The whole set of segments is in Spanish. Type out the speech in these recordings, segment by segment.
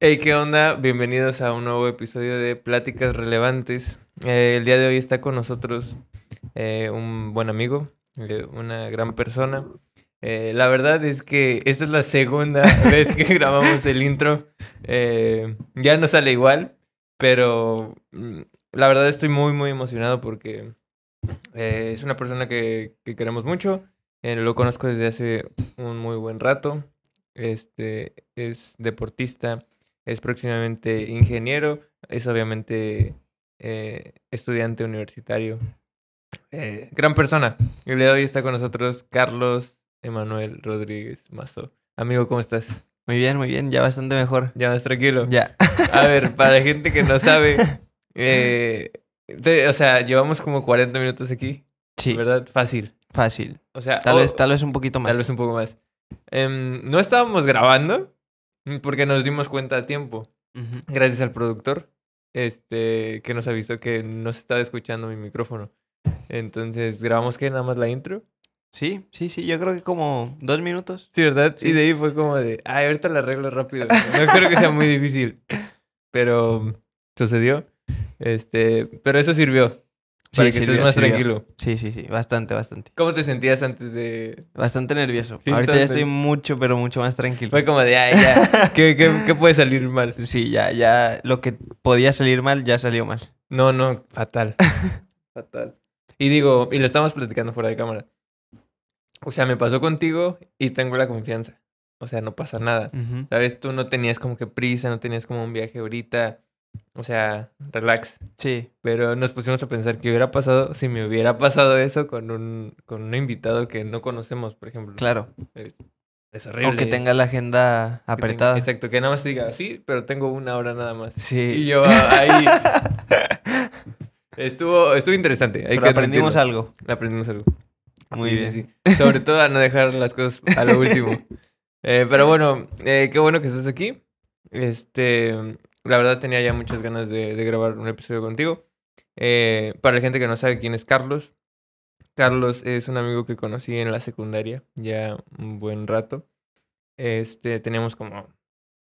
Hey, ¿qué onda? Bienvenidos a un nuevo episodio de Pláticas Relevantes. Eh, el día de hoy está con nosotros eh, un buen amigo, eh, una gran persona. La verdad es que esta es la segunda vez que grabamos el intro. Ya no sale igual, pero mm, la verdad estoy muy, muy emocionado porque es una persona que, que queremos mucho. Lo conozco desde hace un muy buen rato. Este es deportista, es próximamente ingeniero, es obviamente eh, estudiante universitario. Eh, gran persona. El día de hoy está con nosotros Carlos Emanuel Rodríguez Mazo. Amigo, ¿cómo estás? Muy bien, muy bien, ya bastante mejor. ¿Ya más tranquilo? Ya. A ver, para la gente que no sabe, eh, te- o sea, llevamos como 40 minutos aquí, Sí, ¿verdad? Fácil. fácil. O sea, Tal o- vez, tal vez un poquito más. Tal vez un poco más. Em, no estábamos grabando porque nos dimos cuenta a tiempo, gracias al productor, este, que nos avisó que no se estaba escuchando mi micrófono. Entonces, grabamos que nada más la intro. Sí, sí, sí, yo creo que como dos minutos. Sí, ¿verdad? Sí. Y de ahí fue como de, ay, ahorita la arreglo rápido. No creo que sea muy difícil. Pero sucedió. Este, pero eso sirvió. Para que estés sirvió, más sirvió. tranquilo. Sí, sí, sí, bastante, bastante. ¿Cómo te sentías antes de...? Bastante nervioso. Sí, Ahorita ya bastante. estoy mucho, pero mucho más tranquilo. Fue como de, ay, ya. ¿Qué, qué, qué puede salir mal? Sí, ya, ya lo que podía salir mal, ya salió mal. No, no, fatal. fatal. Y digo, y lo estamos platicando fuera de cámara. O sea, me pasó contigo y tengo la confianza. O sea, no pasa nada. Ujú. ¿Sabes? Tú no tenías como que prisa, no tenías como un viaje ahorita. O sea, relax. Sí, Pero nos pusimos a pensar qué hubiera pasado si me hubiera pasado eso con un, con un invitado que no conocemos, por ejemplo. claro. Es horrible. O que tenga la agenda Que tenga- apretada. exacto, que nada más diga, sí, pero tengo una hora nada más. Y Sí, yo ah, ahí... estuvo, estuvo interesante. hay pero que aprendimos admitirlo. algo. Aprendimos algo. Muy Sí, bien. sí. Sobre todo a no dejar las cosas a lo último. Eh, pero bueno, eh, qué bueno que estás aquí. Este, la verdad tenía ya muchas ganas de, de grabar un episodio contigo. Eh, para la gente que no sabe quién es Carlos, Carlos es un amigo que conocí en la secundaria ya un buen rato. Este, teníamos como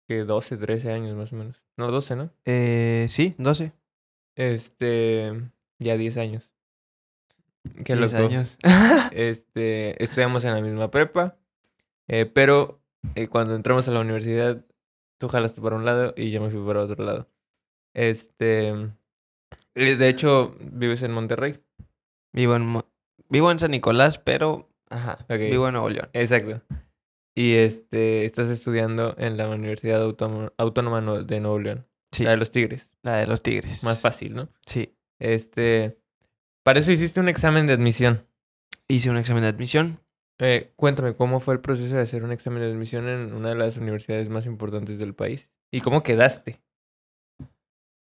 que 12, 13 años más o menos. No, 12, ¿no? Eh, sí, 12. Este, ya 10 años. Qué 10 loco. años. Este, estudiamos en la misma prepa, eh, pero eh, cuando entramos a la universidad, tú jalaste para un lado y yo me fui para otro lado. Este, de hecho, vives en Monterrey. Vivo en, Mo- vivo en San Nicolás, pero ajá, vivo en Nuevo León. Exacto. Y este, estás estudiando en la Universidad Autónoma, Autónoma de Nuevo León, Sí, la de los Tigres. la de los Tigres. Más fácil, ¿no? Sí. Este, para eso hiciste un examen de admisión. Hice un examen de admisión. Eh, cuéntame, ¿cómo fue el proceso de hacer un examen de admisión en una de las universidades más importantes del país? ¿Y cómo quedaste?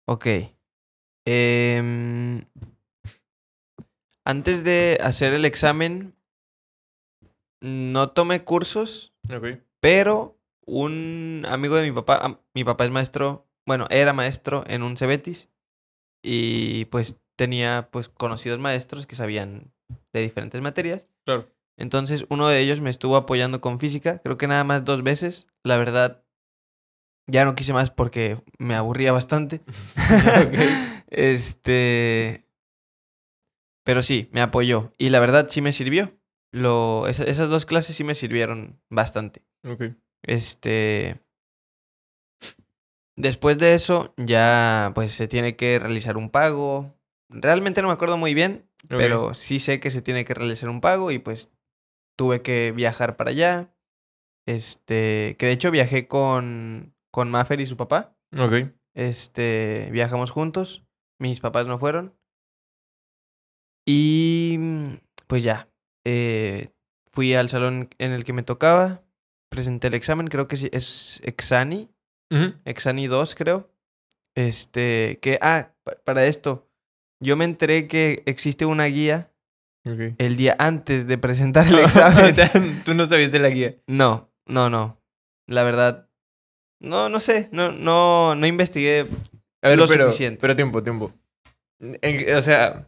Ok. Em, antes de hacer el examen, no tomé cursos, Ok. pero un amigo de mi papá, mi papá es maestro, bueno, era maestro en un Cebetis y pues tenía pues conocidos maestros que sabían de diferentes materias. Claro. Entonces uno de ellos me estuvo apoyando con física, creo que nada más dos veces. La verdad, ya no quise más porque me aburría bastante. Este. Pero sí, me apoyó. Y la verdad sí me sirvió. Lo, esa- esas dos clases sí me sirvieron bastante. Ok. Este. Después de eso, ya pues se tiene que realizar un pago. Realmente no me acuerdo muy bien, pero sí sé que se tiene que realizar un pago y pues tuve que viajar para allá. Este, que de hecho viajé con, con Maffer y su papá. Ok. Este, viajamos juntos. Mis papás no fueron. Y mm, pues ya. eh, fui al salón en el que me tocaba. Presenté el examen. Creo que sí, es Exani. Ujú. Exani 2, creo. Este, que, ah, pa- para esto. Yo me enteré que existe una guía El día antes de presentar el examen. Tú no sabías de la guía. No, no, no. La verdad, no, no sé. No, no, no investigué. A ver, Lo pero, suficiente. pero tiempo, tiempo. En- o sea,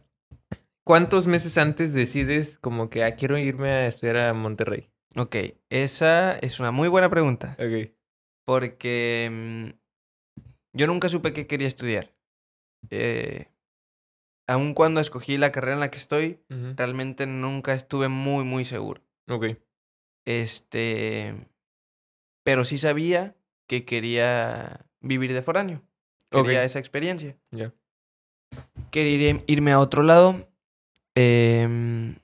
¿cuántos meses antes decides como que ah, quiero irme a estudiar a Monterrey? Ok, esa es una muy buena pregunta. Ok. Porque mm, yo nunca supe qué quería estudiar. Eh, aun cuando escogí la carrera en la que estoy, realmente nunca estuve muy, muy seguro. Ok. Este, pero sí sabía que quería vivir de foráneo. Quería esa experiencia. Ya. Quería ir- irme a otro lado. em,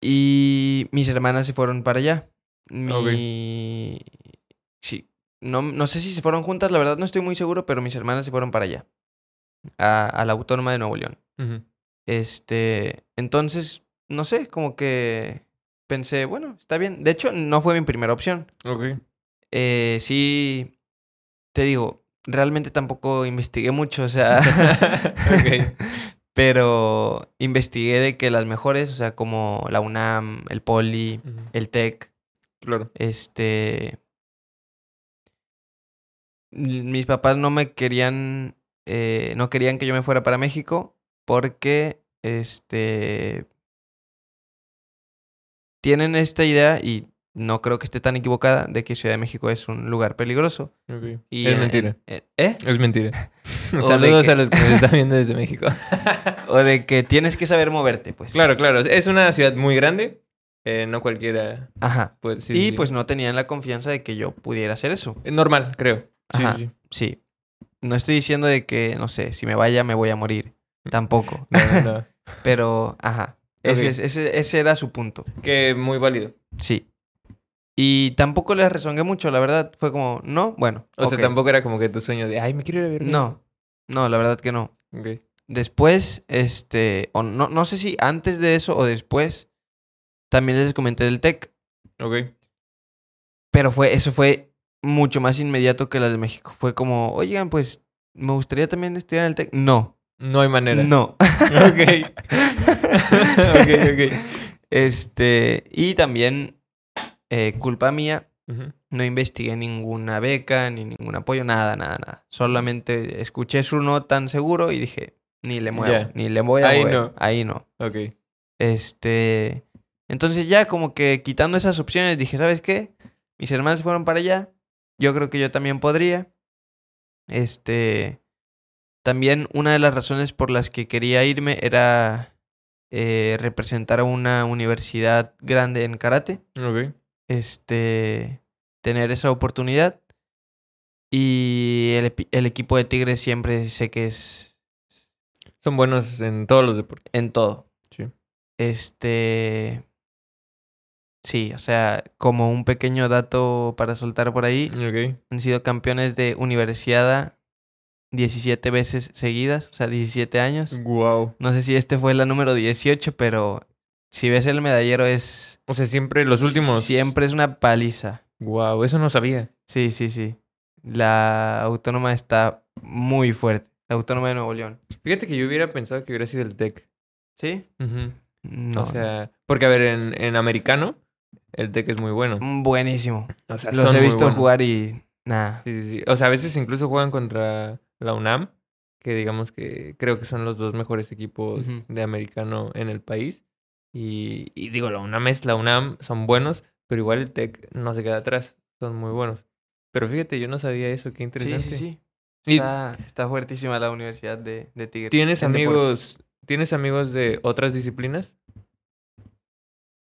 y mis hermanas se fueron para allá. Mi... Sí. No, no sé si se fueron juntas, la verdad no estoy muy seguro, pero mis hermanas se fueron para allá. A, a la Autónoma de Nuevo León. Este, entonces, no sé, como que pensé, bueno, está bien. De hecho, no fue mi primera opción. Ok. Eh, sí, te digo, realmente tampoco investigué mucho, o sea, Ok. pero investigué de que las mejores, o sea, como la UNAM, el Poli, el TEC, Claro. este... Mis papás no me querían, eh, no querían que yo me fuera para México porque, este, tienen esta idea y no creo que esté tan equivocada de que Ciudad de México es un lugar peligroso. Y es en- mentira. en- ¿Eh? Es mentira. Saludos que- a los que nos están viendo desde México. O de que tienes que saber moverte, pues. claro, claro. Es una ciudad muy grande. eh, no cualquiera Ajá. sí, y sí, sí. pues no tenían la confianza de que yo pudiera hacer eso. Es normal, creo. Sí, Ajá. Sí. No estoy diciendo de que, no sé, si me vaya me voy a morir. Tampoco. No, no, no. Pero, ajá. Ese, ese, ese era su punto. Que muy válido. Sí. Y tampoco les rezongué mucho, la verdad. Fue como, no, bueno. O sea, tampoco era como que tu sueño de, ay, me quiero ir a ver. No. No, la verdad que no. Ok. Después, este, o no, no sé si antes de eso o después, también les comenté del TEC. Ok. Pero fue, eso fue mucho más inmediato que las de México. Fue como, oigan, pues, me gustaría también estudiar en el TEC. No. No hay manera. No. Ok. ok, ok. Este, y también, eh, culpa mía, no investigué ninguna beca, ni ningún apoyo, nada, nada, nada. Solamente escuché su no tan seguro y dije, ni le muevo, ni le voy a Ahí mover. no. Ahí no. Ok. Este, entonces ya como que quitando esas opciones dije, ¿sabes qué? Mis hermanas se fueron para allá, yo creo que yo también podría. Este, también una de las razones por las que quería irme era eh, representar a una universidad grande en karate, Ok. este, tener esa oportunidad. Y el, el equipo de Tigres siempre sé que es Son buenos en todos los deportes. en todo. Sí. Este. Sí, o sea, como un pequeño dato para soltar por ahí, han sido campeones de universidad 17 veces seguidas, o sea, 17 años. Wow. No sé si este fue la número 18, pero si ves el medallero es... O sea, siempre los últimos. Siempre es una paliza. Wow, eso no sabía. Sí, sí, sí. La autónoma está muy fuerte. La autónoma de Nuevo León. Fíjate que yo hubiera pensado que hubiera sido el TEC. ¿Sí? No. o sea, porque a ver, en, en americano, el TEC es muy bueno. no. Buenísimo. O sea, Los he visto jugar y... Nada. Sí, sí, sí. O sea, a veces incluso juegan contra la UNAM, que digamos que creo que son los dos mejores equipos de americano en el país. Y, y digo, la UNAM es la UNAM, son buenos, pero igual el TEC no se queda atrás, son muy buenos. Pero fíjate, yo no sabía eso, qué Sí, interesante. sí, sí. ¿Y Está, está fuertísima la Universidad de, de Tigres. tienes deportes. amigos, tienes amigos de otras disciplinas?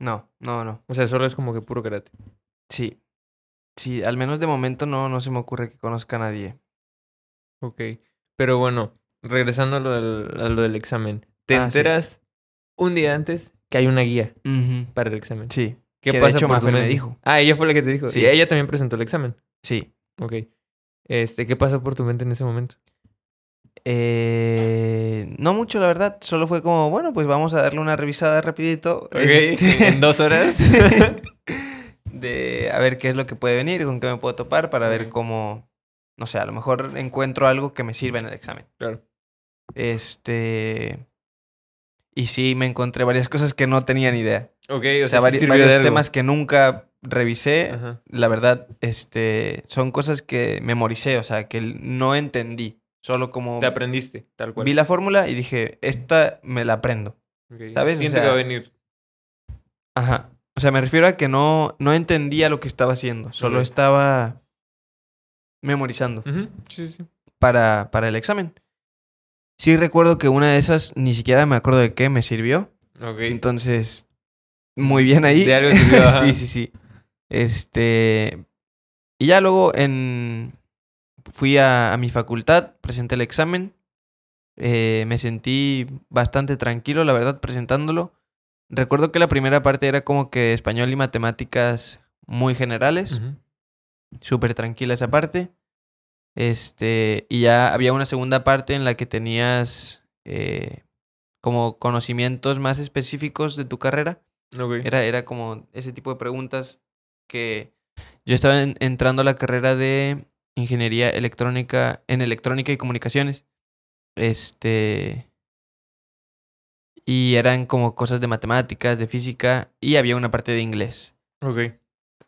No, no, no. O sea, solo es como que puro karate. Sí. Sí, al menos de momento no, no se me ocurre que conozca a nadie. Ok. Pero bueno, regresando a lo del, a lo del examen. Te Ah, sí. enteras un día antes que hay una guía para el examen. Sí, ¿Qué que de pasa hecho por me dijo. Ah, ella fue la que te dijo. Sí. Y ella también presentó el examen. sí. Ok. Este, ¿qué pasó por tu mente en ese momento? Eh, no mucho, la verdad. Solo fue como, bueno, pues vamos a darle una revisada rapidito. este, En dos horas. de a ver qué es lo que puede venir, con qué me puedo topar para ver cómo, no sé, a lo mejor encuentro algo que me sirva en el examen. Claro. Este... Y sí, me encontré varias cosas que no tenía ni idea. Ok, O sea, vari- varios temas que nunca revisé. Ajá. La verdad, este, son cosas que memoricé, o sea, que no entendí. Solo como Te aprendiste, tal cual. vi la fórmula y dije, esta me la aprendo. ¿sabes? O Siento sea, que va a venir. Ajá. O sea, me refiero a que no, no entendía lo que estaba haciendo. Solo estaba memorizando. Sí, sí. para, para el examen. Sí recuerdo que una de esas, ni siquiera me acuerdo de qué, me sirvió. Ok. Entonces, muy bien ahí. De algo sirvió, sí, sí, sí. Este. Y ya luego en. Fui a, a mi facultad, presenté el examen. eh, me sentí bastante tranquilo, la verdad, presentándolo. Recuerdo que la primera parte era como que español y matemáticas muy generales. Ujú. Súper tranquila esa parte. Este. Y ya había una segunda parte en la que tenías. eh, como conocimientos más específicos de tu carrera. Ok. Era, era como ese tipo de preguntas que yo estaba en- entrando a la carrera de ingeniería electrónica en electrónica y comunicaciones. Este y eran como cosas de matemáticas, de física y había una parte de inglés. Ok.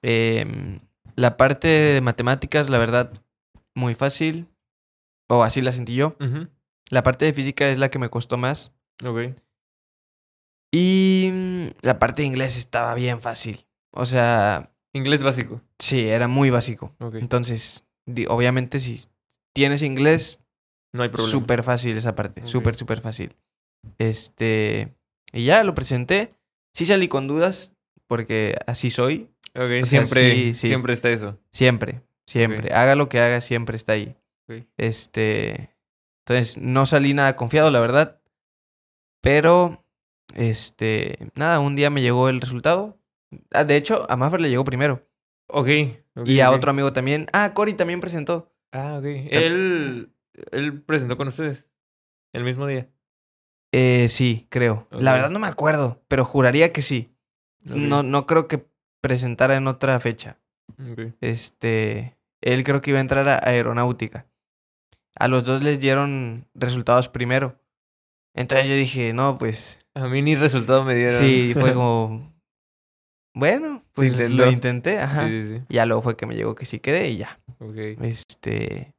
Em, la parte de matemáticas, la verdad, muy fácil. O así la sentí yo. La parte de física es la que me costó más. Ok. Y mm, la parte de inglés estaba bien fácil. O sea, Inglés básico. Sí, era muy básico. Ok. Entonces, obviamente si tienes inglés, No hay problema. súper fácil esa parte, Ok. súper, súper fácil. Este, y ya lo presenté. Sí salí con dudas, porque así soy, Ok, O sea, siempre, sí, sí. siempre está eso. siempre, siempre. Haga lo que haga, siempre está ahí. Este, entonces no salí nada confiado, la verdad. Pero, este, nada, un día me llegó el resultado. Ah, de hecho, a Maffer le llegó primero. Ok. Y a otro amigo también. Ah, Cory también presentó. Ah, ok. Él, él presentó con ustedes el mismo día. Eh, sí, creo. La verdad no me acuerdo, pero juraría que sí. No, no creo que presentara en otra fecha. Este, él creo que iba a entrar a aeronáutica. A los dos les dieron resultados primero. Entonces yo dije, no, pues A mí ni resultado me dieron. sí, fue como, bueno, pues lo intenté, ajá. Sí, sí, sí. Ya luego fue que me llegó que sí quedé y ya. Ok. Este,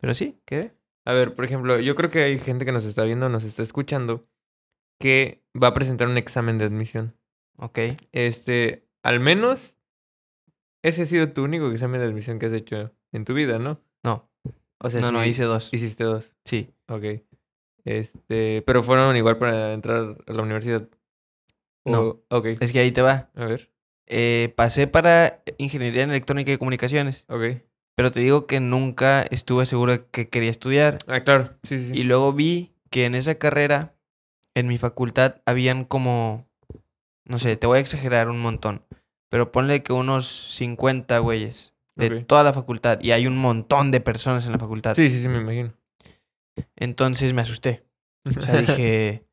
pero sí, quedé. A ver, por ejemplo, yo creo que hay gente que nos está viendo, nos está escuchando, que va a presentar un examen de admisión. Ok. Este, al menos, ese ha sido tu único examen de admisión que has hecho en tu vida, ¿no? No, O sea, no, no, hice dos. Hiciste dos. Sí. Ok. Este, pero fueron igual para entrar a la universidad. No. Ok. Es que ahí te va. A ver. Eh, pasé para ingeniería en electrónica y comunicaciones, Ok. pero te digo que nunca estuve seguro de que quería estudiar. Ah, claro. Sí, sí, sí. Y luego vi que en esa carrera, en mi facultad, habían como, no sé, te voy a exagerar un montón, pero ponle que unos 50 güeyes de toda la facultad y hay un montón de personas en la facultad. Sí, sí, sí, me imagino. Entonces me asusté. O sea, dije,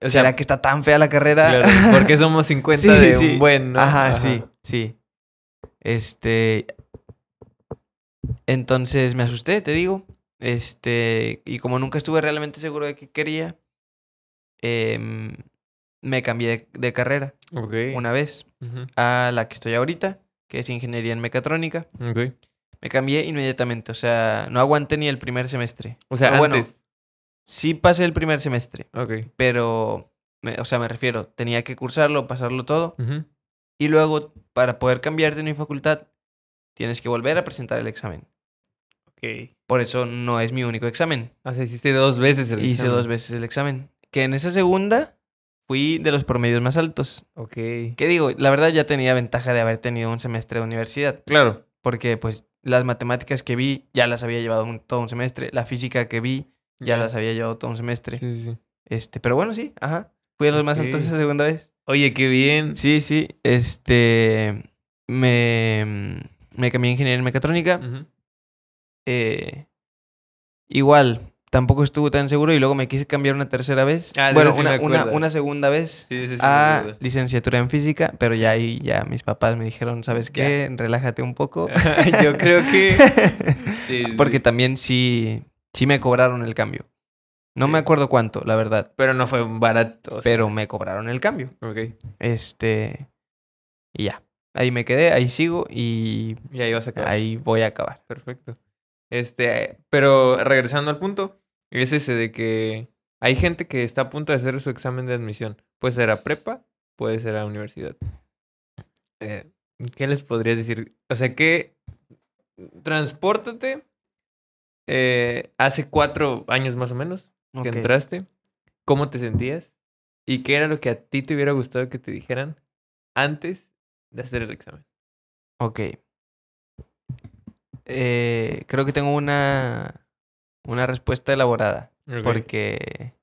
O sea, ¿será que está tan fea la carrera? claro, porque somos 50 Sí, de sí. un buen, ¿no? Ajá, sí, sí. Este. Entonces me asusté, te digo. Este. Y como nunca estuve realmente seguro de qué quería, em, me cambié de, de carrera Ok. una vez a la que estoy ahorita, que es ingeniería en mecatrónica. Ok. Me cambié inmediatamente, o sea, no aguanté ni el primer semestre. O sea, Pero bueno, antes. Sí pasé el primer semestre, Ok. pero, me- o sea, me refiero, tenía que cursarlo, pasarlo todo. Y luego, para poder cambiarte en mi facultad, tienes que volver a presentar el examen. Ok. Por eso no es mi único examen. O sea, hiciste dos veces el Hice examen. dos veces el examen. Que en esa segunda fui de los promedios más altos. Ok. ¿Qué digo? La verdad ya tenía ventaja de haber tenido un semestre de universidad. Claro. Porque pues las matemáticas que vi ya las había llevado un- todo un semestre. La física que vi ya las había llevado todo un semestre. Sí, sí. Este, pero bueno, sí, ajá. Fui de los más altos esa segunda vez. Oye, qué bien. Sí, sí. Este. Me. Me cambié a ingeniería en mecatrónica. Eh, igual, tampoco estuve tan seguro y luego me quise cambiar una tercera vez. Ah, bueno, sí una, una, una segunda vez Sí, sí, a licenciatura en física, pero ya ahí ya mis papás me dijeron, ¿sabes qué? Relájate un poco. Yo creo que. Porque también sí, sí me cobraron el cambio. No me acuerdo cuánto, la verdad, Pero no fue barato. o sea. pero me cobraron el cambio. Ok. Este. Y ya. Ahí me quedé, ahí sigo y Y ahí vas a acabar. ahí voy a acabar. Perfecto. Este, pero regresando al punto, es ese de que hay gente que está a punto de hacer su examen de admisión. Puede ser a prepa, puede ser a universidad. Eh, ¿Qué les podrías decir? O sea, que transpórtate eh, hace cuatro años más o menos que entraste, ¿cómo te sentías? ¿Y qué era lo que a ti te hubiera gustado que te dijeran antes de hacer el examen? Ok. Eh, creo que tengo una, una respuesta elaborada. Porque,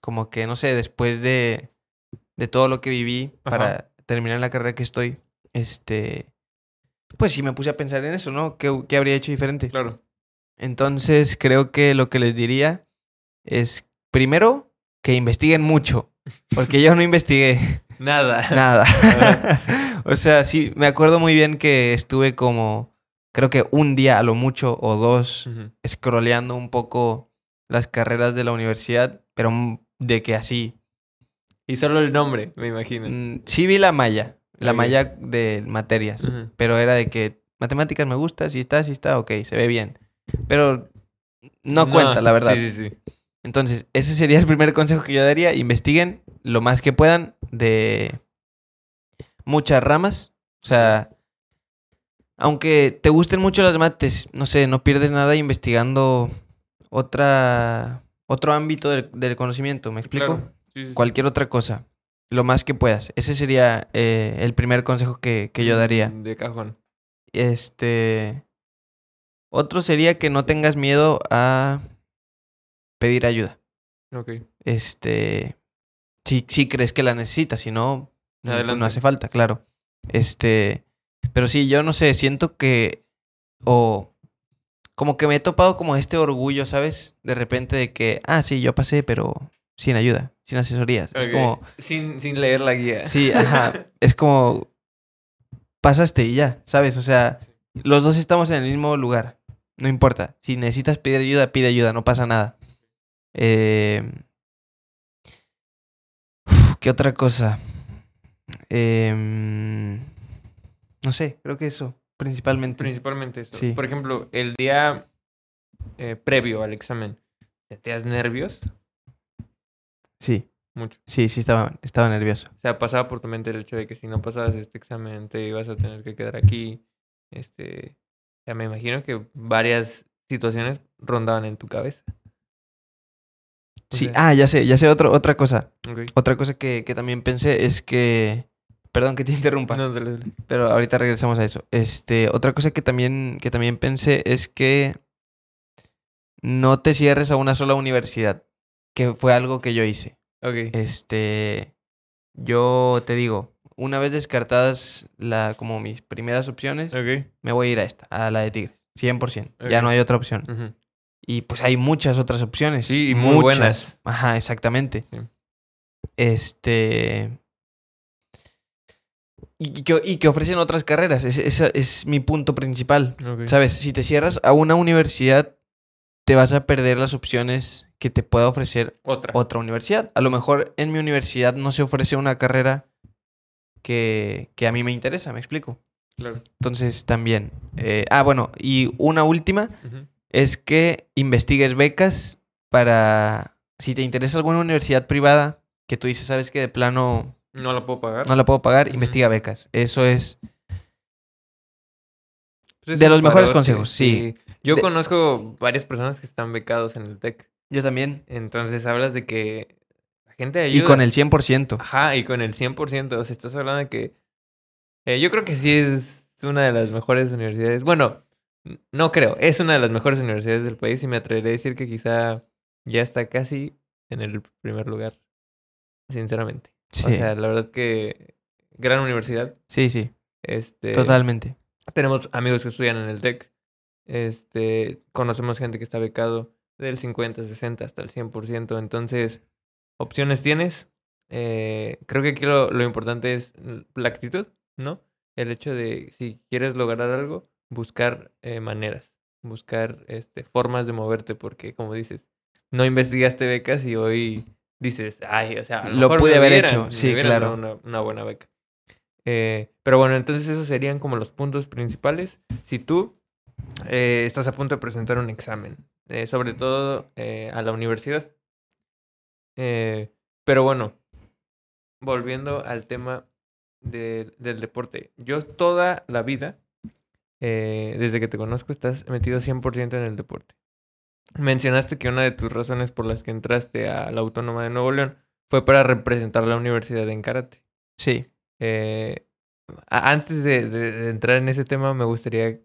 como que, no sé, después de, de todo lo que viví Ajá. para terminar la carrera que estoy, este, pues sí me puse a pensar en eso, ¿no? ¿Qué, qué habría hecho diferente? Claro. Entonces, creo que lo que les diría es, primero, que investiguen mucho. Porque yo no investigué Nada. nada. o sea, sí, me acuerdo muy bien que estuve como, creo que un día a lo mucho o dos, scrolleando un poco las carreras de la universidad, pero de que así. Y solo el nombre, me imagino. Mm, Sí vi la malla, la malla de materias, pero era de que matemáticas me gusta, si está, si está, ok, se ve bien. Pero no, cuenta, la verdad. Sí, sí, sí. Entonces, ese sería el primer consejo que yo daría. Investiguen lo más que puedan de muchas ramas. O sea, aunque te gusten mucho las mates, no sé, no pierdes nada investigando otra, otro ámbito del, del conocimiento, ¿me explico? Claro. Sí, sí, sí. Cualquier otra cosa, lo más que puedas. Ese sería eh, el primer consejo que, que yo daría. De cajón. Este. Otro sería que no tengas miedo a pedir ayuda. Ok. Este. Si, si crees que la necesitas, si no, no- Adelante. no hace falta, claro. Este. Pero sí, yo no sé, siento que. O. Como que me he topado como este orgullo, ¿sabes? De repente de que, ah, sí, yo pasé, pero sin ayuda, sin asesorías. Es Ok. como, Sin, sin leer la guía. Sí, ajá. es como. Pasaste y ya, ¿sabes? O sea, los dos estamos en el mismo lugar. No importa. Si necesitas pedir ayuda, pide ayuda, no pasa nada. Eh, uf, ¿Qué otra cosa? Em, no sé, creo que eso, principalmente. Principalmente eso. Sí. Por ejemplo, el día eh, previo al examen, ¿sentías nervios? Sí, Mucho. sí, sí, estaba, estaba nervioso. O sea, pasaba por tu mente el hecho de que si no pasabas este examen te ibas a tener que quedar aquí. Este, o sea, me imagino que varias situaciones rondaban en tu cabeza. O Sí, sea, ah, ya sé, ya sé otro, otra cosa. Otra cosa que, que también pensé es que. Perdón que te interrumpa. No, dale, dale. Pero ahorita regresamos a eso. Este, otra cosa que también, que también pensé es que no te cierres a una sola universidad, que fue algo que yo hice. Ok. Este, yo te digo, una vez descartadas la, como mis primeras opciones, me voy a ir a esta, a la de Tigres, 100%. Ya Ok. no hay otra opción. Y pues hay muchas otras opciones. Sí, y muy muchas. buenas. Ajá, exactamente. Sí. Este. Y que, y que ofrecen otras carreras. Es- Ese es mi punto principal. ¿Sabes? Si te cierras a una universidad, te vas a perder las opciones que te pueda ofrecer Otra. otra universidad. A lo mejor en mi universidad no se ofrece una carrera que, que a mí me interesa, ¿me explico? Claro. Entonces también. eh, ah, bueno, y una última es que investigues becas para, si te interesa alguna universidad privada, que tú dices, sabes que de plano No la puedo pagar. no la puedo pagar, investiga becas. Eso es... Pues es de los mejores consejos, sí. Yo De- conozco varias personas que están becados en el TEC. Yo también. Entonces hablas de que gente ayuda. Y con el 100%. Ajá, y con el 100%. O sea, estás hablando de que... eh, yo creo que sí es una de las mejores universidades. Bueno, no creo. Es una de las mejores universidades del país y me atreveré a decir que quizá ya está casi en el primer lugar. Sinceramente. Sí, O sea, la verdad que gran universidad. sí, sí, Este, totalmente. Tenemos amigos que estudian en el TEC. Este, conocemos gente que está becado del 50, 60 hasta el 100%. Entonces, opciones tienes. Eh, creo que aquí lo, lo importante es la actitud, ¿no? El hecho de, si quieres lograr algo, buscar eh, maneras, buscar este, formas de moverte, porque como dices, no investigaste becas y hoy dices, ay, o sea, a lo, Lo mejor pude me haber hubieran- hecho, sí, claro. Una, una buena beca. Eh, pero bueno, entonces esos serían como los puntos principales. Si tú eh, estás a punto de presentar un examen, eh, sobre todo a la universidad. Eh, pero bueno, volviendo al tema de- del deporte. Yo toda la vida, eh, desde que te conozco, estás metido 100% en el deporte. mencionaste que una de tus razones por las que entraste a la Autónoma de Nuevo León fue para representar la universidad en karate. Sí. Eh, antes de, de- de entrar en ese tema, me gustaría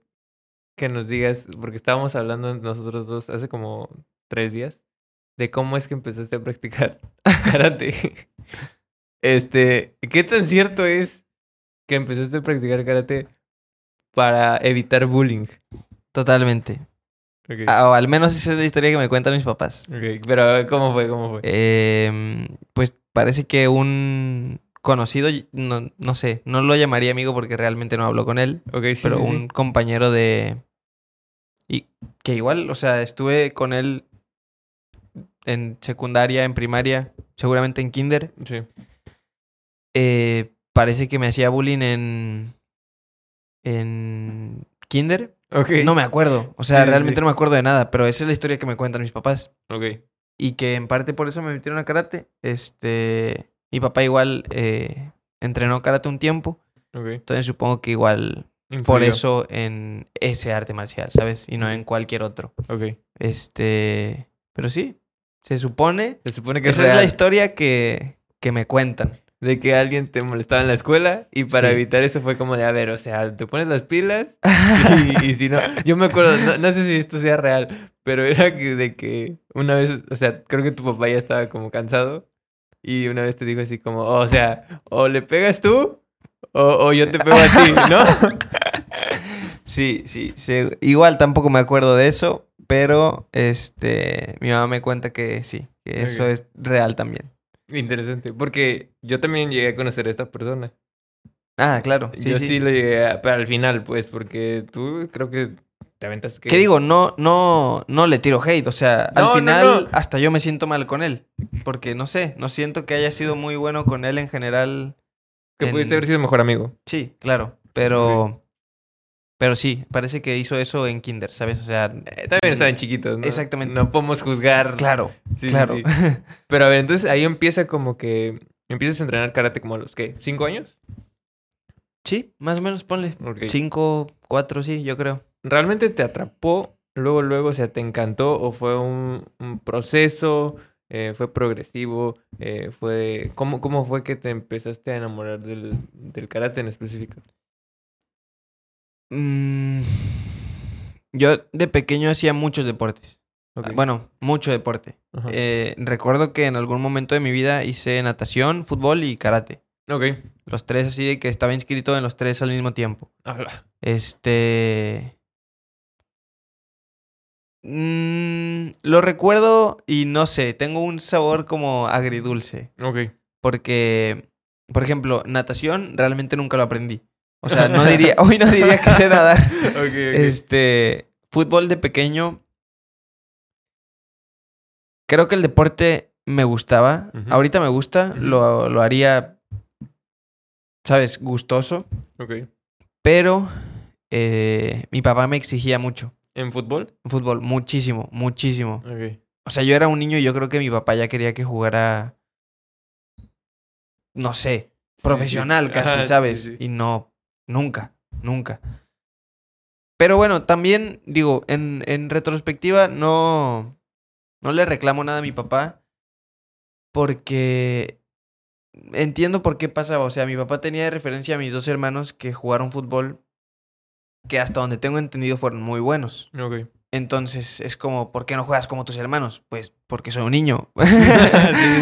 que nos digas, porque estábamos hablando nosotros dos hace como tres días, de cómo es que empezaste a practicar karate. Este, ¿qué tan cierto es que empezaste a practicar karate para evitar bullying? Totalmente. Ah, O al menos esa es la historia que me cuentan mis papás. ok, Pero, ¿cómo fue? ¿Cómo fue? Em, pues parece que un conocido, no, no sé, no lo llamaría amigo porque realmente no hablo con él, Ok, sí, pero sí, sí. un compañero de... Y que igual, o sea, estuve con él en secundaria, en primaria, seguramente en kinder. Sí. Eh, parece que me hacía bullying en... En kinder. Ok. No me acuerdo. O sea, Sí, realmente sí. no me acuerdo de nada, pero esa es la historia que me cuentan mis papás. Ok. Y que en parte por eso me metieron a karate. Este, mi papá igual eh, entrenó karate un tiempo, Ok. entonces supongo que igual por Influyó. eso en ese arte marcial, ¿sabes? Y no en cualquier otro. Ok. Este, pero sí, se supone. Se supone que Esa es es la historia que, que me cuentan. de que alguien te molestaba en la escuela y para Sí. evitar eso fue como de, a ver, o sea, te pones las pilas y, y si no, yo me acuerdo, no, no sé si esto sea real, pero era que de que una vez, o sea, creo que tu papá ya estaba como cansado y una vez te dijo así como, o sea, o le pegas tú o, o yo te pego a ti, ¿no? Sí, sí, sí. Igual tampoco me acuerdo de eso, pero este, mi mamá me cuenta que sí, que eso es real también. Interesante, porque yo también llegué a conocer a esta persona. Ah, claro. Sí, yo sí. sí. lo llegué a, pero al final, pues, porque tú creo que te aventas que... ¿Qué digo? No, no, no le tiro hate. O sea, No, al final no. hasta yo me siento mal con él. Porque no sé, no siento que haya sido muy bueno con él en general. Que en- pudiste haber sido mejor amigo. Sí, claro. Pero. Pero sí, parece que hizo eso en Kinder, ¿sabes? O sea. Eh, también estaban chiquitos, ¿no? Exactamente. No podemos juzgar. Claro, Sí, claro. sí. Pero a ver, entonces ahí empieza como que... Empiezas a entrenar karate como a los, ¿qué? ¿Cinco años? sí, más o menos, ponle. Cinco, cuatro, sí, yo creo. ¿Realmente te atrapó luego, luego, o sea, te encantó o fue un, un proceso, eh, fue progresivo, eh, fue... ¿Cómo, ¿Cómo fue que te empezaste a enamorar del, del karate en específico? Mm, yo de pequeño hacía muchos deportes. Ok. Bueno, mucho deporte. Eh, recuerdo que en algún momento de mi vida hice natación, fútbol y karate. Ok. Los tres así de que estaba inscrito en los tres al mismo tiempo. Ala. Este... Mm, lo recuerdo y no sé, tengo un sabor como agridulce. Ok. Porque, por ejemplo, natación realmente nunca lo aprendí. O sea, no diría, hoy no diría que sé nadar. Este, fútbol de pequeño. Creo que el deporte me gustaba. Ahorita me gusta. Lo, lo haría, ¿sabes? Gustoso. Ok. Pero eh, mi papá me exigía mucho. ¿En fútbol? Fútbol, muchísimo, muchísimo. Ok. O sea, yo era un niño y yo creo que mi papá ya quería que jugara, no sé, profesional sí. casi, Ajá, ¿sabes? sí. Y no, nunca, nunca. Pero bueno, también digo, en, en retrospectiva no, no le reclamo nada a mi papá porque entiendo por qué pasaba. O sea, mi papá tenía de referencia a mis dos hermanos que jugaron fútbol que hasta donde tengo entendido fueron muy buenos. Entonces es como, ¿por qué no juegas como tus hermanos? Pues porque soy un niño. sí,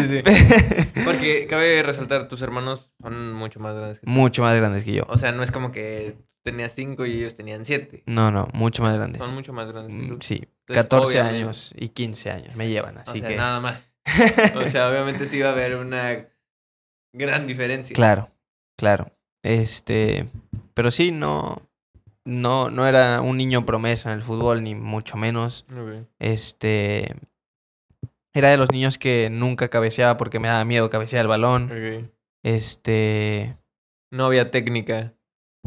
sí, sí. Porque cabe resaltar, tus hermanos son mucho más grandes que tú. mucho más grandes que yo. O sea, no es como que tenías cinco y ellos tenían siete. No, no, mucho más grandes. Son mucho más grandes que Mm, tú. Sí, Entonces, 14 obviamente- años y 15 años me llevan, así o sea, que... nada más. O sea, obviamente sí va a haber una gran diferencia. Claro, claro. Este, pero sí, no, no, no era un niño promesa en el fútbol, ni mucho menos. Este, era de los niños que nunca cabeceaba porque me daba miedo cabecear el balón. Este, No había técnica.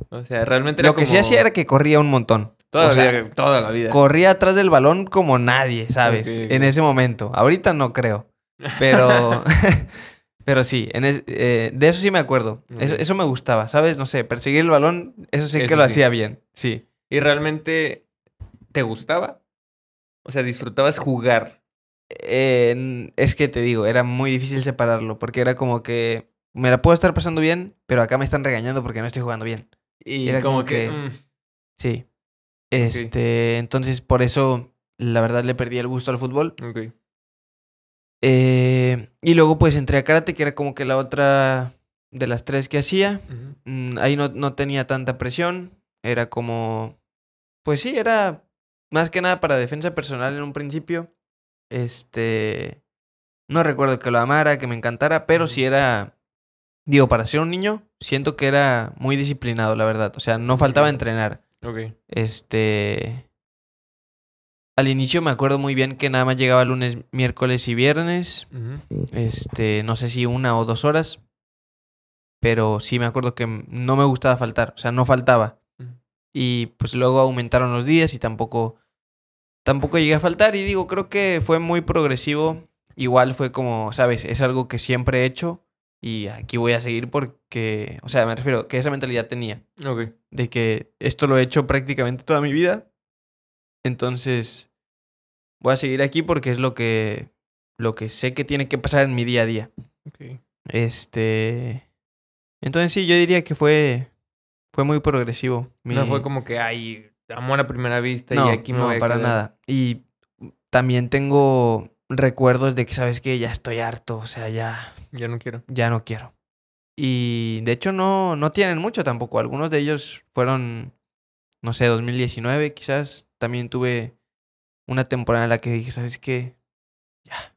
O sea, realmente era lo que sí hacía era que corría un montón. Toda, o la, vida, toda la vida. Corría atrás del balón como nadie, ¿sabes? En ese momento. Ahorita no creo. Pero, pero sí, en es- eh, de eso sí me acuerdo. Eso, eso me gustaba, ¿sabes? No sé, perseguir el balón, eso sí que lo sí. hacía bien. Sí. ¿Y realmente te gustaba? O sea, disfrutabas jugar. Eh, es que te digo, era muy difícil separarlo, porque era como que me la puedo estar pasando bien, pero acá me están regañando porque no estoy jugando bien. Y Era como, como que... que- mm, Sí. Este, entonces por eso la verdad le perdí el gusto al fútbol. ok. Eh, y luego pues entré a karate, que era como que la otra de las tres que hacía. Mm, ahí no, no tenía tanta presión. Era como. Pues sí, era más que nada para defensa personal en un principio. Este. No recuerdo que lo amara, que me encantara, pero sí era. Digo, para ser un niño, siento que era muy disciplinado, la verdad. O sea, no faltaba entrenar. Ok. Este. Al inicio me acuerdo muy bien que nada más llegaba lunes, miércoles y viernes. Este, no sé si una o dos horas. Pero sí me acuerdo que no me gustaba faltar. O sea, no faltaba. Y pues luego aumentaron los días y tampoco. Tampoco llegué a faltar. Y digo, creo que fue muy progresivo. Igual fue como, ¿sabes? Es algo que siempre he hecho. Y aquí voy a seguir porque. O sea, me refiero que esa mentalidad tenía. Ok. De que esto lo he hecho prácticamente toda mi vida. Entonces. Voy a seguir aquí porque es lo que. Lo que sé que tiene que pasar en mi día a día. Este. Entonces sí, yo diría que fue. Fue muy progresivo. No fue como que, ay, amor a primera vista No, y aquí me no, voy a para quedar". nada. Y también tengo recuerdos de que, ¿sabes que Ya estoy harto. O sea, ya. Ya no quiero. Ya no quiero. Y de hecho no, no tienen mucho tampoco. Algunos de ellos fueron. No sé, 2019 quizás. También tuve una temporada en la que dije, ¿sabes qué? Ya.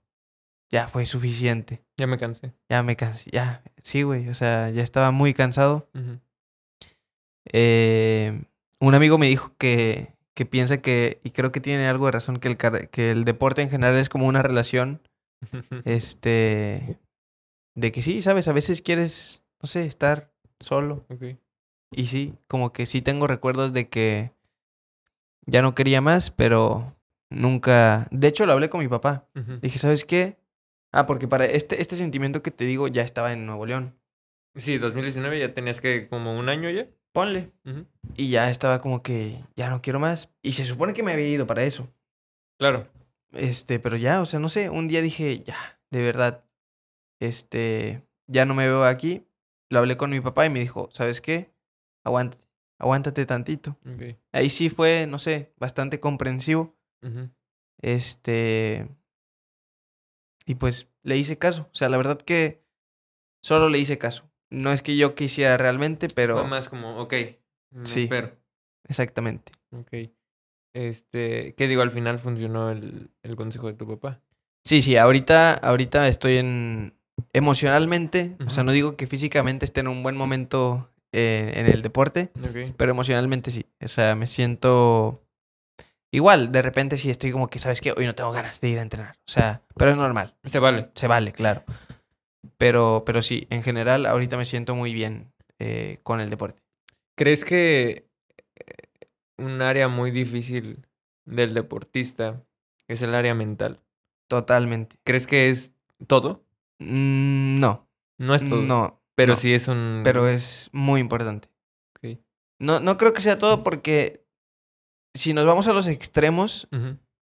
Ya fue suficiente. Ya me cansé. Ya me cansé. Ya. Sí, güey. O sea, ya estaba muy cansado. Eh, un amigo me dijo que, que piensa que, y creo que tiene algo de razón, que el, que el deporte en general es como una relación, este, de que sí, sabes, a veces quieres, no sé, estar solo. Y sí, como que sí tengo recuerdos de que ya no quería más, pero nunca, de hecho lo hablé con mi papá. Dije, ¿sabes qué? Ah, porque para este, este sentimiento que te digo ya estaba en Nuevo León. Sí, 2019 ya tenías que como un año ya. Ponle. Y ya estaba como que ya no quiero más. Y se supone que me había ido para eso. Claro. Este, pero ya, o sea, no sé, un día dije, ya, de verdad, este, ya no me veo aquí. Lo hablé con mi papá y me dijo, ¿sabes qué? Aguántate, aguántate tantito. Ahí sí fue, no sé, bastante comprensivo. Este, y pues le hice caso. O sea, la verdad que solo le hice caso. No es que yo quisiera realmente, pero... Fue más como, ok, Sí. espero. Exactamente. Ok. Este, ¿qué digo? Al final funcionó el, el consejo de tu papá. Sí, sí, ahorita, ahorita estoy en emocionalmente, o sea, no digo que físicamente esté en un buen momento eh, en el deporte, pero emocionalmente sí. O sea, me siento igual, de repente sí estoy como que, ¿sabes qué? Hoy no tengo ganas de ir a entrenar. O sea, pero es normal, Se vale. se vale, claro. Pero, pero sí, en general, ahorita me siento muy bien eh, con el deporte. ¿Crees que eh, un área muy difícil del deportista es el área mental? Totalmente. ¿Crees que es todo? Mm, no, No es todo. no, Pero no, sí es un. pero es muy importante. No, no creo que sea todo porque si nos vamos a los extremos,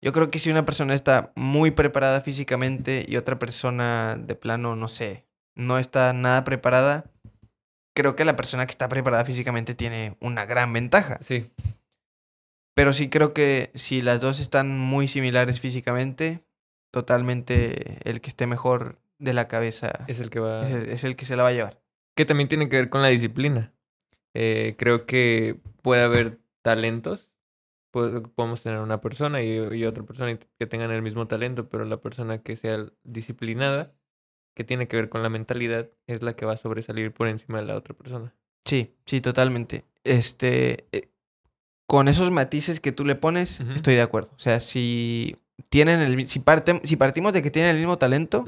yo creo que si una persona está muy preparada físicamente y otra persona de plano, no sé, no está nada preparada, creo que la persona que está preparada físicamente tiene una gran ventaja. Sí. Pero sí creo que si las dos están muy similares físicamente, totalmente el que esté mejor de la cabeza Es el que va. es el, es el que se la va a llevar. Que también tiene que ver con la disciplina. Eh, creo que puede haber talentos. Podemos tener una persona y, y otra persona que tengan el mismo talento, pero la persona que sea disciplinada, que tiene que ver con la mentalidad, es la que va a sobresalir por encima de la otra persona. Sí, sí, totalmente. Este, eh, con esos matices que tú le pones, estoy de acuerdo. O sea, si tienen el, si, si partimos de que tienen el mismo talento,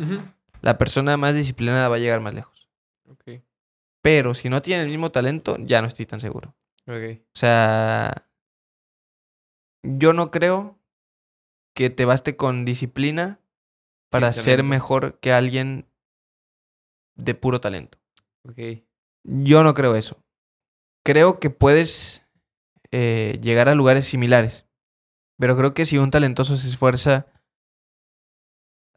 la persona más disciplinada va a llegar más lejos. Ok. Pero si no tienen el mismo talento, ya no estoy tan seguro. Ok. O sea, yo no creo que te baste con disciplina para ser mejor que alguien de puro talento. Ok. Yo no creo eso. Creo que puedes eh, llegar a lugares similares. Pero creo que si un talentoso se esfuerza.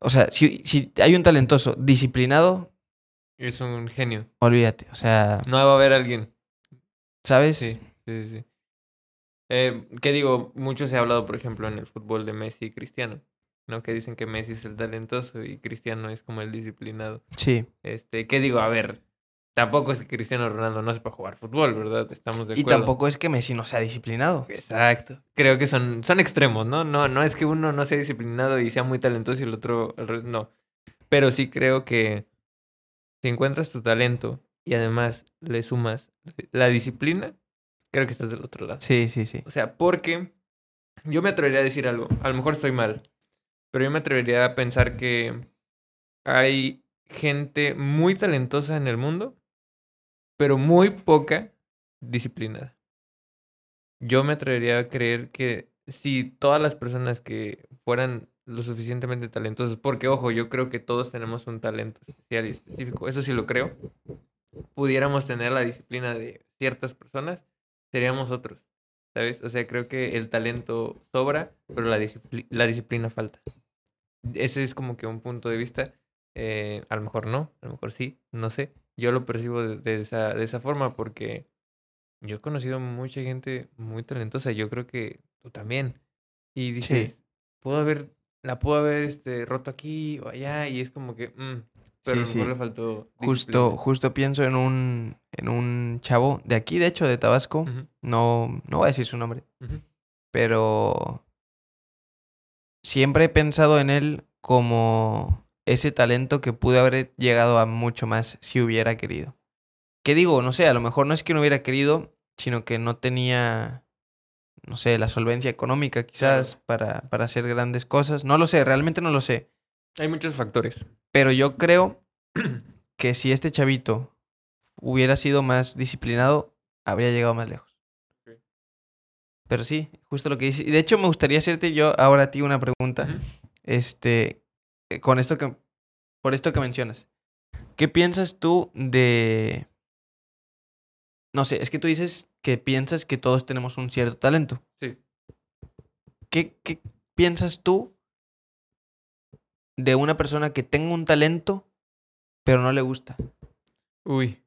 O sea, si, si hay un talentoso disciplinado, Es un genio. olvídate. O sea, No va a haber alguien. ¿sabes? Sí, sí, sí. Eh, ¿Qué digo? Mucho se ha hablado, por ejemplo, en el fútbol de Messi y Cristiano. ¿No? Que dicen que Messi es el talentoso y Cristiano es como el disciplinado. Sí. Este, ¿qué digo? A ver, tampoco es que Cristiano Ronaldo no sepa jugar fútbol, ¿verdad? Estamos de Y acuerdo. tampoco es que Messi no sea disciplinado. Exacto. Creo que son, son extremos, ¿no? No, no es que uno no sea disciplinado y sea muy talentoso y el otro, al revés, no. Pero sí creo que si encuentras tu talento y además le sumas la disciplina, creo que estás del otro lado. Sí, sí, sí. O sea, porque yo me atrevería a decir algo, a lo mejor estoy mal, pero yo me atrevería a pensar que hay gente muy talentosa en el mundo, pero muy poca disciplinada. Yo me atrevería a creer que si todas las personas que fueran lo suficientemente talentosas, porque ojo, yo creo que todos tenemos un talento especial y específico, eso sí lo creo, pudiéramos tener la disciplina de ciertas personas, seríamos otros. ¿Sabes? O sea, creo que el talento sobra, pero la, discipli- la disciplina falta. Ese es como que un punto de vista. eh, a lo mejor no, a lo mejor sí, no sé. Yo lo percibo de, de esa, de esa forma porque yo he conocido mucha gente muy talentosa. Yo creo que tú también. Y dices, puedo haber, la puedo haber este, roto aquí o allá. Y es como que, mm, pero Sí, a lo mejor sí. le faltó. Justo, disciplina. justo pienso en un, en un chavo de aquí, de hecho, de Tabasco. No, no voy a decir su nombre, pero siempre he pensado en él como ese talento que pudo haber llegado a mucho más si hubiera querido. ¿Qué digo? No sé, a lo mejor no es que no hubiera querido, sino que no tenía, no sé, la solvencia económica quizás para, para hacer grandes cosas. No lo sé, realmente no lo sé. Hay muchos factores. Pero yo creo que si este chavito hubiera sido más disciplinado, habría llegado más lejos. Pero sí, justo lo que dices. Y de hecho, me gustaría hacerte yo ahora a ti una pregunta. Este, eh, con esto que, por esto que mencionas. ¿Qué piensas tú de... No sé, es que tú dices que piensas que todos tenemos un cierto talento. Sí. ¿Qué, qué piensas tú de una persona que tenga un talento, pero no le gusta? Uy.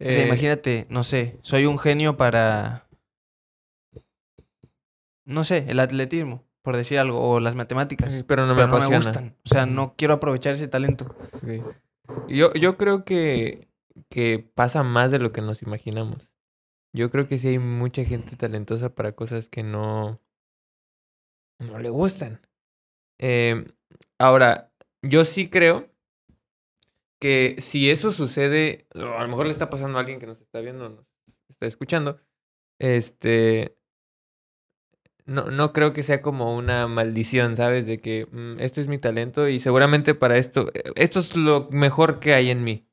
O sea, Eh, imagínate, no sé, soy un genio para, no sé, el atletismo, por decir algo, o las matemáticas, Pero no me pero no me gustan. O sea, no quiero aprovechar ese talento. Yo, yo creo que, que pasa más de lo que nos imaginamos. Yo creo que sí hay mucha gente talentosa para cosas que no, no le gustan. Eh, ahora, yo sí creo que si eso sucede, a lo mejor le está pasando a alguien que nos está viendo, nos está escuchando, este, no, no creo que sea como una maldición, ¿sabes? De que mm, este es mi talento y seguramente para esto, eh, esto es lo mejor que hay en mí.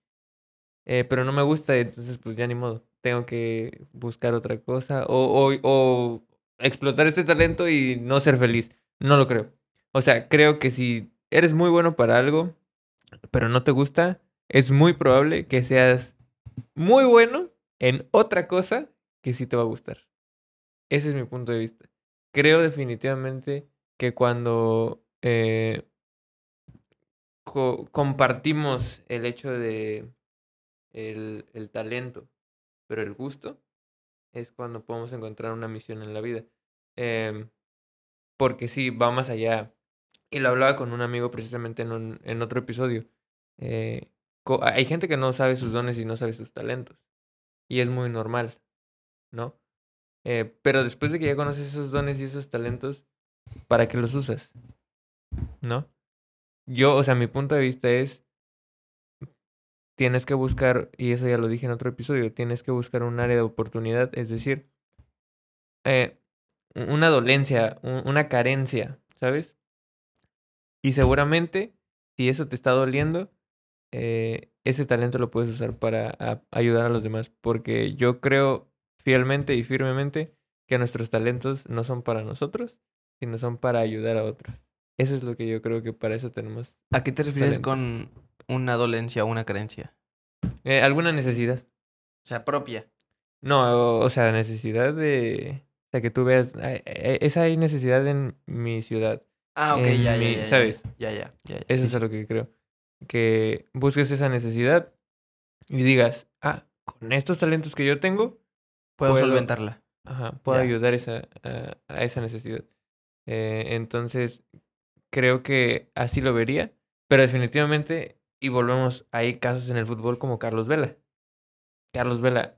Eh, pero no me gusta, entonces pues ya ni modo. Tengo que buscar otra cosa o, o explotar este talento y no ser feliz. No lo creo. O sea, creo que si eres muy bueno para algo, pero no te gusta, es muy probable que seas muy bueno en otra cosa que sí te va a gustar. Ese es mi punto de vista. Creo definitivamente que cuando eh, co- compartimos el hecho de el, el talento, pero el gusto, es cuando podemos encontrar una misión en la vida. Em, porque sí, va más allá. Y lo hablaba con un amigo precisamente en, un, en otro episodio. Eh, hay gente que no sabe sus dones y no sabe sus talentos. Y es muy normal, ¿no? Eh, pero después de que ya conoces esos dones y esos talentos, ¿para qué los usas? ¿No? Yo, o sea, mi punto de vista es, tienes que buscar, y eso ya lo dije en otro episodio, tienes que buscar un área de oportunidad, es decir, eh, una dolencia, un- una carencia, ¿sabes? Y seguramente, si eso te está doliendo, eh, ese talento lo puedes usar para a- ayudar a los demás, porque yo creo fielmente y firmemente que nuestros talentos no son para nosotros, sino son para ayudar a otros. Eso es lo que yo creo que para eso tenemos ¿A qué te refieres Talentos. con una dolencia o una carencia? eh, alguna necesidad. O sea, propia. No, o, o sea, necesidad de, O sea, que tú veas, "Ay, eh, esa hay necesidad en mi ciudad. Ah, ok, ya, ya, mi- ya, ya, ¿sabes? Ya, ya, ya. ya, Eso es a lo que creo. Que busques esa necesidad y digas, ah, con estos talentos que yo tengo, Puedo puedo- solventarla. ajá, puedo ayudar esa, a, a esa necesidad. Eh, entonces, creo que así lo vería, pero definitivamente, y volvemos, hay casos en el fútbol como Carlos Vela. Carlos Vela,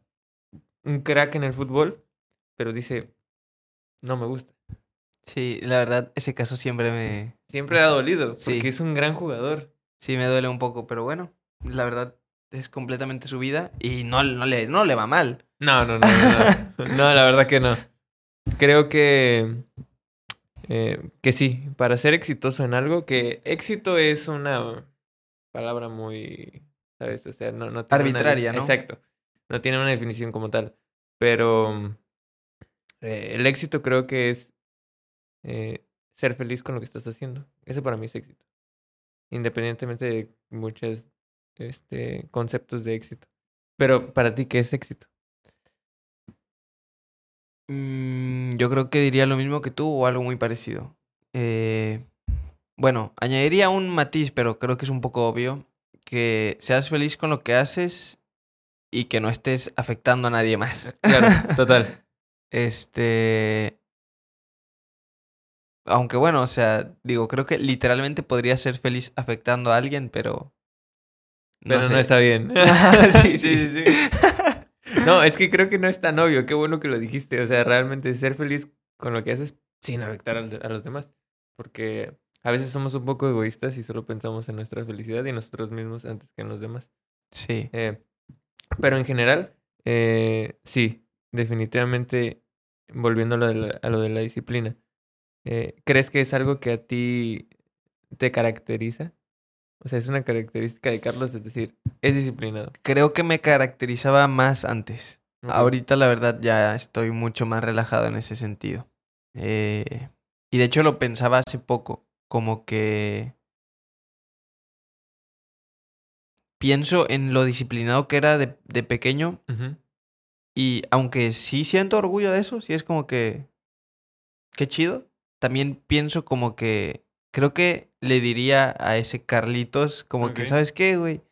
un crack en el fútbol, pero dice, no me gusta. Sí, la verdad, ese caso siempre me... Siempre ha dolido, Sí. porque es un gran jugador. Sí, me duele un poco, pero bueno, la verdad es completamente su vida y no, no, le, no le va mal. No, no, no, no. No, la verdad que no. Creo que. eh, que sí, para ser exitoso en algo, que éxito es una palabra muy. ¿Sabes? O sea, no, no tiene una Arbitraria, ¿no? Exacto. No tiene una definición como tal. Pero. eh, el éxito creo que es. Eh, ser feliz con lo que estás haciendo. Eso para mí es éxito. Independientemente de muchos este, conceptos de éxito. Pero para ti, ¿qué es éxito? Mm, yo creo que diría lo mismo que tú o algo muy parecido. Eh, bueno, añadiría un matiz, pero creo que es un poco obvio, que seas feliz con lo que haces y que no estés afectando a nadie más. Claro, total. Este. Aunque bueno, o sea, digo, creo que literalmente podría ser feliz afectando a alguien, pero. Pero no, está bien. sí, sí, sí, sí. No, es que creo que no es tan obvio. Qué bueno que lo dijiste. O sea, realmente ser feliz con lo que haces sin afectar a los demás. Porque a veces somos un poco egoístas y solo pensamos en nuestra felicidad y en nosotros mismos antes que en los demás. Sí. Eh, pero en general, eh, sí, definitivamente, volviendo a lo de la, a lo de la disciplina, eh, ¿crees que es algo que a ti te caracteriza? O sea, es una característica de Carlos, es decir, es disciplinado. Creo que me caracterizaba más antes. Ahorita, la verdad, ya estoy mucho más relajado en ese sentido. Eh, y de hecho lo pensaba hace poco, como que pienso en lo disciplinado que era de, de pequeño y aunque sí siento orgullo de eso, sí es como que, qué chido, también pienso como que, creo que le diría a ese Carlitos, como que. ¿sabes qué, güey?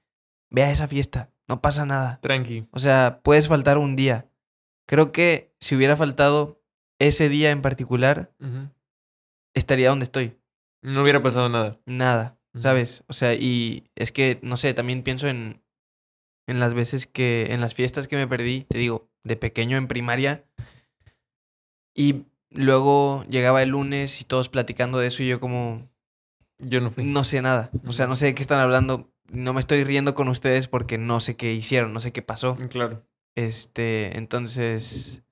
Ve a esa fiesta, no pasa nada. Tranqui. O sea, puedes faltar un día. Creo que si hubiera faltado ese día en particular, estaría donde estoy. No hubiera pasado nada. Nada. ¿sabes? O sea, y es que, no sé, también pienso en, en las veces que, en las fiestas que me perdí, te digo, de pequeño en primaria. Y luego llegaba el lunes y todos platicando de eso y yo como, Yo no fui. no sé nada. O sea, no sé de qué están hablando. No me estoy riendo con ustedes porque no sé qué hicieron, no sé qué pasó. Claro. Este, entonces,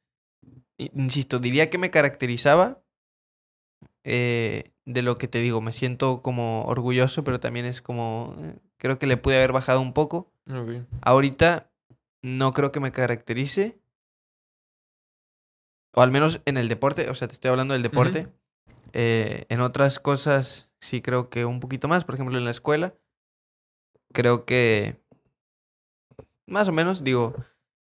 insisto, diría que me caracterizaba eh, de lo que te digo. Me siento como orgulloso, pero también es como, eh, creo que le pude haber bajado un poco. Ahorita no creo que me caracterice. O al menos en el deporte, o sea, te estoy hablando del deporte. Eh, en otras cosas sí creo que un poquito más, por ejemplo en la escuela. Creo que más o menos, digo,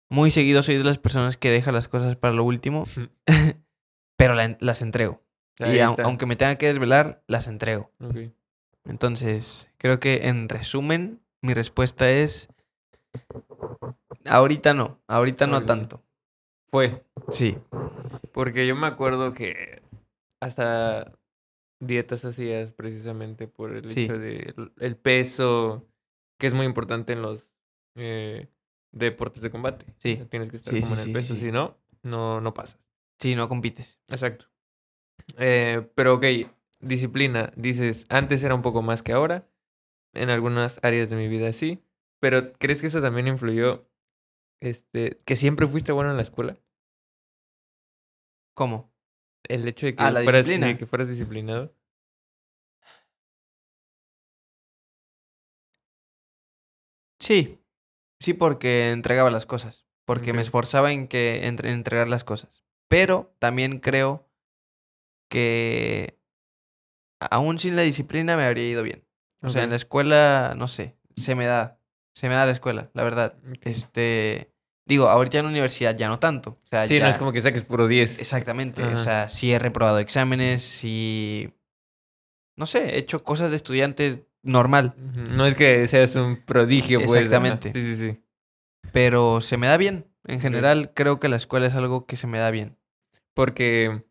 muy seguido soy de las personas que deja las cosas para lo último, pero la- las entrego. Ahí y está. aunque me tenga que desvelar, las entrego. Ok. Entonces, creo que en resumen, mi respuesta es, ahorita no, ahorita no Ahorita no. tanto. Fue. Sí, Porque yo me acuerdo que hasta dietas hacías precisamente por el Sí. hecho de el- peso, que es muy importante en los eh, deportes de combate. O Sí. sea, tienes que estar Sí, como sí, en el peso, si no, no, no pasas. sí, no compites. Exacto. Eh, pero ok, disciplina. Dices, antes era un poco más que ahora. En algunas áreas de mi vida sí. Pero ¿crees que eso también influyó? Este, que siempre fuiste bueno en la escuela. ¿Cómo? El hecho de que, Ah, la fueras, que disciplinado. Sí, sí, porque entregaba las cosas, porque me esforzaba en que entre- en entregar las cosas. Pero también creo que aún sin la disciplina me habría ido bien. O sea, en la escuela, no sé, se me da, se me da la escuela, la verdad. Este, Digo, ahorita en la universidad ya no tanto. O sea, Sí, no ya- es como que saques puro 10. Exactamente. Ajá. O sea, sí he reprobado exámenes, sí... No sé, he hecho cosas de estudiante normal. No es que seas un prodigio, pues. Exactamente. Sí, sí, sí. pero se me da bien. En general, creo que la escuela es algo que se me da bien. Porque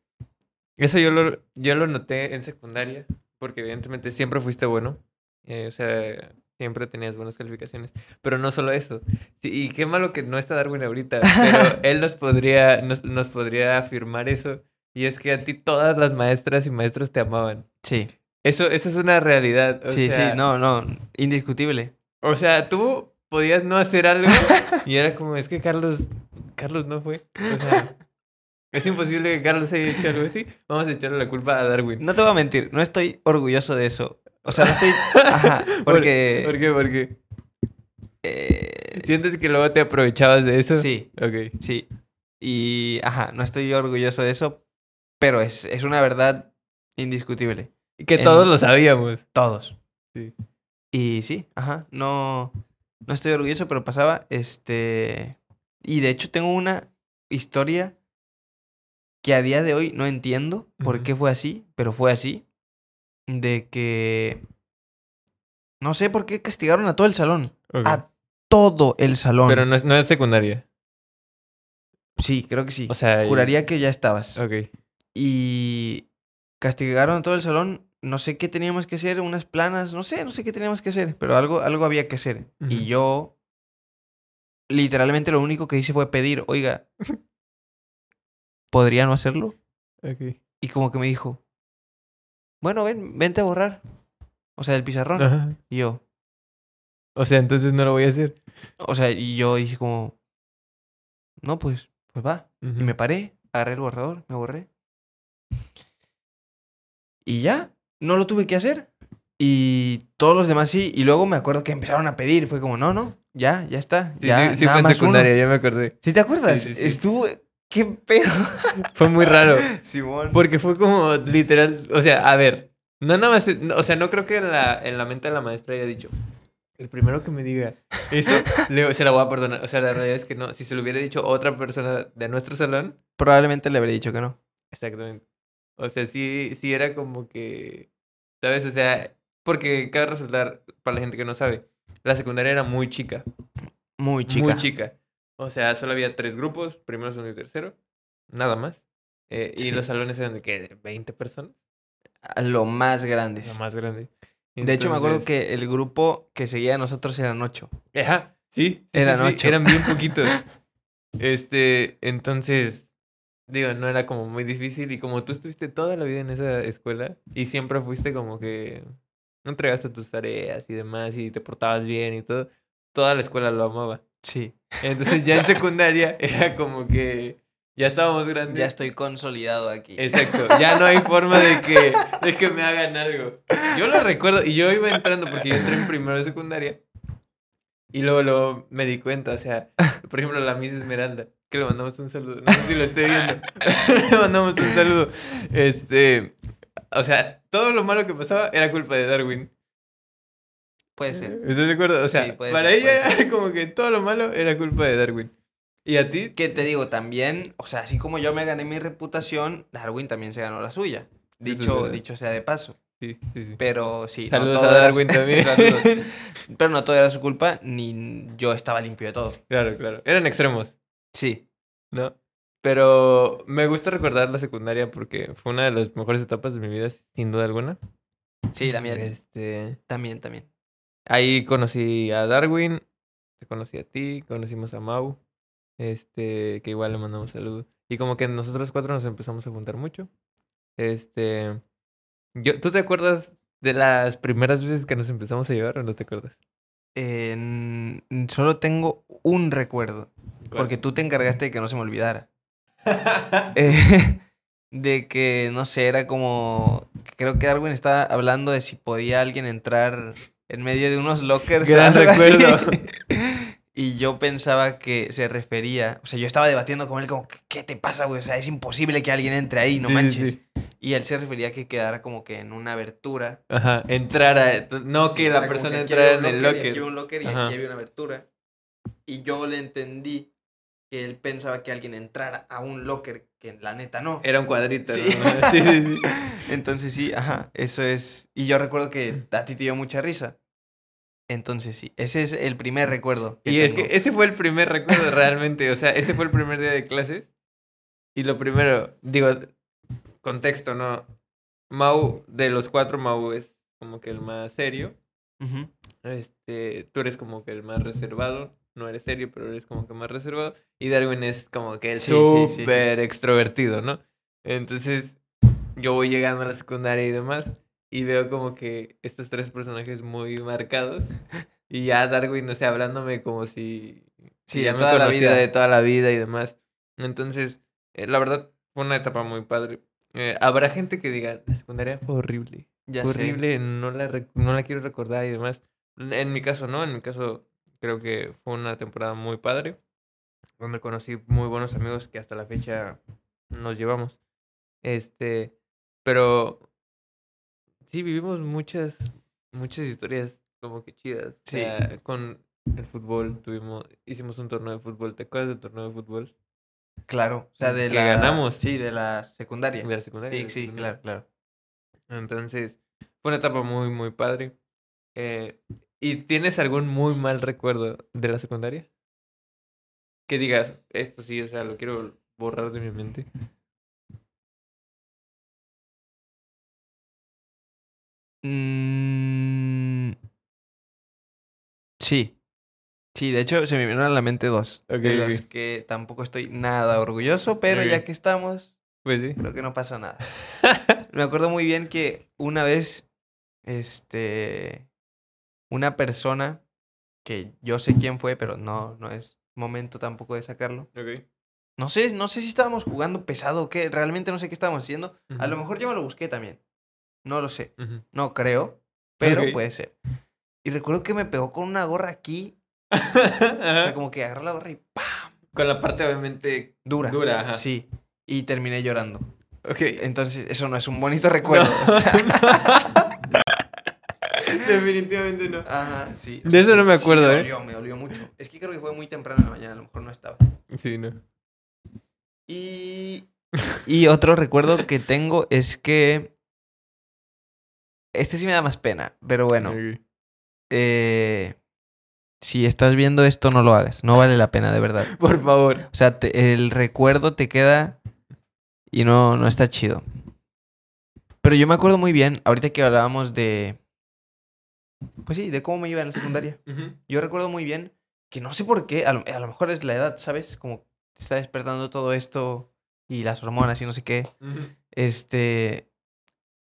eso yo lo, yo lo noté en secundaria, porque evidentemente siempre fuiste bueno. eh, o sea, siempre tenías buenas calificaciones. Pero no solo eso. Sí, y qué malo que no está Darwin ahorita, pero él nos podría, nos, nos podría afirmar eso. Y es que a ti todas las maestras y maestros te amaban. Sí. Eso, eso es una realidad. o sí, sea, sí, no, no, indiscutible. O sea, tú podías no hacer algo y era como, es que Carlos, Carlos no fue. O sea, es imposible que Carlos haya hecho algo así. Vamos a echarle la culpa a Darwin. No te voy a mentir, no estoy orgulloso de eso. O sea, no estoy... Ajá, ¿Por- porque... ¿Por qué? ¿Por qué? eh, ¿Sientes que luego te aprovechabas de eso? sí, Ok. sí. Y, ajá, no estoy orgulloso de eso, pero es, es una verdad indiscutible. Que En- todos lo sabíamos. Todos. Sí. Y sí, ajá, no, no estoy orgulloso, pero pasaba, este... Y de hecho tengo una historia que a día de hoy no entiendo por qué fue así, pero fue así. De que... No sé por qué castigaron a todo el salón. A todo el salón. Pero no es, no es secundaria. Sí, creo que sí. O sea, Juraría que ya estabas. Ok. Y castigaron a todo el salón. No sé qué teníamos que hacer, unas planas, no sé, no sé qué teníamos que hacer, pero algo, algo había que hacer. Y yo, literalmente lo único que hice fue pedir, oiga, ¿podría no hacerlo? Y como que me dijo, bueno, ven, vente a borrar. O sea, del pizarrón. Ajá. Y yo, O sea, entonces no lo voy a hacer. o sea, y yo dije como, no, pues, pues va. Y me paré, agarré el borrador, me borré. Y ya, no lo tuve que hacer. Y todos los demás sí. Y luego me acuerdo que empezaron a pedir. Fue como, no, no, ya, ya está. Sí, ya, sí, sí nada fue en más secundaria, uno". ya me acordé. ¿Sí te acuerdas? Sí. Estuvo... ¿Qué pedo? Fue muy raro. Simón. Porque fue como literal, o sea, a ver, no nada más, o sea, no creo que en la, en la mente de la maestra haya dicho, el primero que me diga eso, le- se la voy a perdonar. O sea, la realidad es que no, si se lo hubiera dicho otra persona de nuestro salón, Probablemente le habría dicho que no. exactamente. O sea, sí, sí era como que, ¿sabes? O sea, porque cabe resaltar, para la gente que no sabe, la secundaria era muy chica, Muy chica. muy chica. O sea, solo había tres grupos, primero, segundo y tercero, nada más. Eh, Y los salones eran de qué, de 20 personas. A lo más grandes. Lo más grande. De hecho, me acuerdo que el grupo que seguía a nosotros eran ocho. Ajá, sí. Eran sí. Eran bien poquitos. este, entonces, digo, no era como muy difícil. Y como tú estuviste toda la vida en esa escuela y siempre fuiste como que no entregaste tus tareas y demás y te portabas bien y todo, toda la escuela lo amaba. Sí. Entonces ya en secundaria era como que ya estábamos grandes. Ya estoy consolidado aquí. Exacto, ya no hay forma de que, de que me hagan algo. Yo lo recuerdo y yo iba entrando porque yo entré en primero de secundaria y luego, luego me di cuenta, o sea, por ejemplo, la Miss Esmeralda, que le mandamos un saludo, no sé si lo estoy viendo, le mandamos un saludo. Este, o sea, todo lo malo que pasaba era culpa de Darwin. Puede ser. ¿Estás de acuerdo? O sea, Sí, para ser, ella era como que todo lo malo era culpa de Darwin. ¿Y a ti? Que te digo, también, o sea, así como yo me gané mi reputación, Darwin también se ganó la suya. Eso es Dicho, dicho sea de paso. Sí, sí, sí. Pero sí. no Saludos todo a era Darwin su- también. Saludos. Pero no todo era su culpa, ni yo estaba limpio de todo. Claro, claro. Eran extremos. Sí. ¿no? Pero me gusta recordar la secundaria porque fue una de las mejores etapas de mi vida, sin duda alguna. Sí, la mía Este, también, también. Ahí conocí a Darwin, te conocí a ti, conocimos a Mau, este, que igual le mandamos saludos. Y como que nosotros cuatro nos empezamos a juntar mucho. Este, yo, ¿tú te acuerdas de las primeras veces que nos empezamos a llevar o no te acuerdas? Eh, solo tengo un recuerdo, porque tú te encargaste de que no se me olvidara. Eh, de que, no sé, era como... Creo que Darwin estaba hablando de si podía alguien entrar en medio de unos lockers. Gran recuerdo. Y yo pensaba que se refería... O sea, yo estaba debatiendo con él como, "¿Qué- ¿qué te pasa, güey? O sea, es imposible que alguien entre ahí, no Sí, manches. sí. Y él se refería a que quedara como que en una abertura. Ajá, entrar a... No Sí, que la persona que entrara en el locker. Aquí había un locker y Ajá. aquí había una abertura. Y yo le entendí que él pensaba que alguien entrara a un locker que la neta no. Era un cuadrito, Sí. ¿no? sí, sí, sí. Entonces sí, ajá, eso es. Y yo recuerdo que a ti te dio mucha risa. Entonces sí, ese es el primer recuerdo. Y es que ese fue el primer recuerdo realmente, o sea, ese fue el primer día de clases. Y lo primero, digo, contexto, ¿no? Mau, de los cuatro, Mau es como que el más serio. Este, tú eres como que el más reservado. No eres serio, pero eres como que más reservado. Y Darwin es como que el Sí, sí, sí, súper extrovertido, ¿no? Entonces, yo voy llegando a la secundaria y demás. Y veo como que estos tres personajes muy marcados. Y ya Darwin, no sé, hablándome como si. Sí, si de ya me toda la vida. de toda la vida y demás. Entonces, eh, la verdad, fue una etapa muy padre. Eh, habrá gente que diga, la secundaria fue horrible Ya fue horrible, no la, no la quiero recordar y demás. En mi caso, no, en mi caso creo que fue una temporada muy padre, donde conocí muy buenos amigos que hasta la fecha nos llevamos. Este, pero sí vivimos muchas, muchas historias como que chidas. O Sí. sea, con el fútbol tuvimos, hicimos un torneo de fútbol, ¿te acuerdas del torneo de fútbol? Claro, o sea, de Que la... ganamos. Sí, de la secundaria. De la secundaria. Sí, sí, claro, claro. Entonces, fue una etapa muy, muy padre. Eh, ¿Y tienes algún muy mal recuerdo de la secundaria? Que digas, esto sí, o sea, lo quiero borrar de mi mente. Mm, Sí. Sí, de hecho se me vinieron a la mente dos. Ok, de los que tampoco estoy nada orgulloso, pero ya que estamos, Pues sí. creo que no pasa nada. Me acuerdo muy bien que una vez, este, una persona que yo sé quién fue, pero no, no es momento tampoco de sacarlo. Ok. No sé, no sé si estábamos jugando pesado o qué, realmente no sé qué estábamos haciendo. A lo mejor yo me lo busqué también. No lo sé. No creo, pero Ok. puede ser. Y recuerdo que me pegó con una gorra aquí. O sea, como que agarró la gorra y ¡pam! Con la parte obviamente Dura. dura, ajá. Sí. Y terminé llorando. Ok. Entonces, eso no es un bonito recuerdo. o sea, Definitivamente no. ajá, sí. De eso no me Sí, acuerdo, me ¿eh? me dolió mucho. Es que creo que fue muy temprano en la mañana, a lo mejor no estaba. Sí, no. Y, y otro recuerdo que tengo es que. Este sí me da más pena, pero bueno. Eh, si estás viendo esto, no lo hagas. No vale la pena, de verdad. Por favor. O sea, te- el recuerdo te queda y no, no está chido. Pero yo me acuerdo muy bien, ahorita que hablábamos de. Pues sí, de cómo me iba en la secundaria. Yo recuerdo muy bien que no sé por qué, a lo, a lo mejor es la edad, ¿sabes? Como te está despertando todo esto y las hormonas y no sé qué. Este.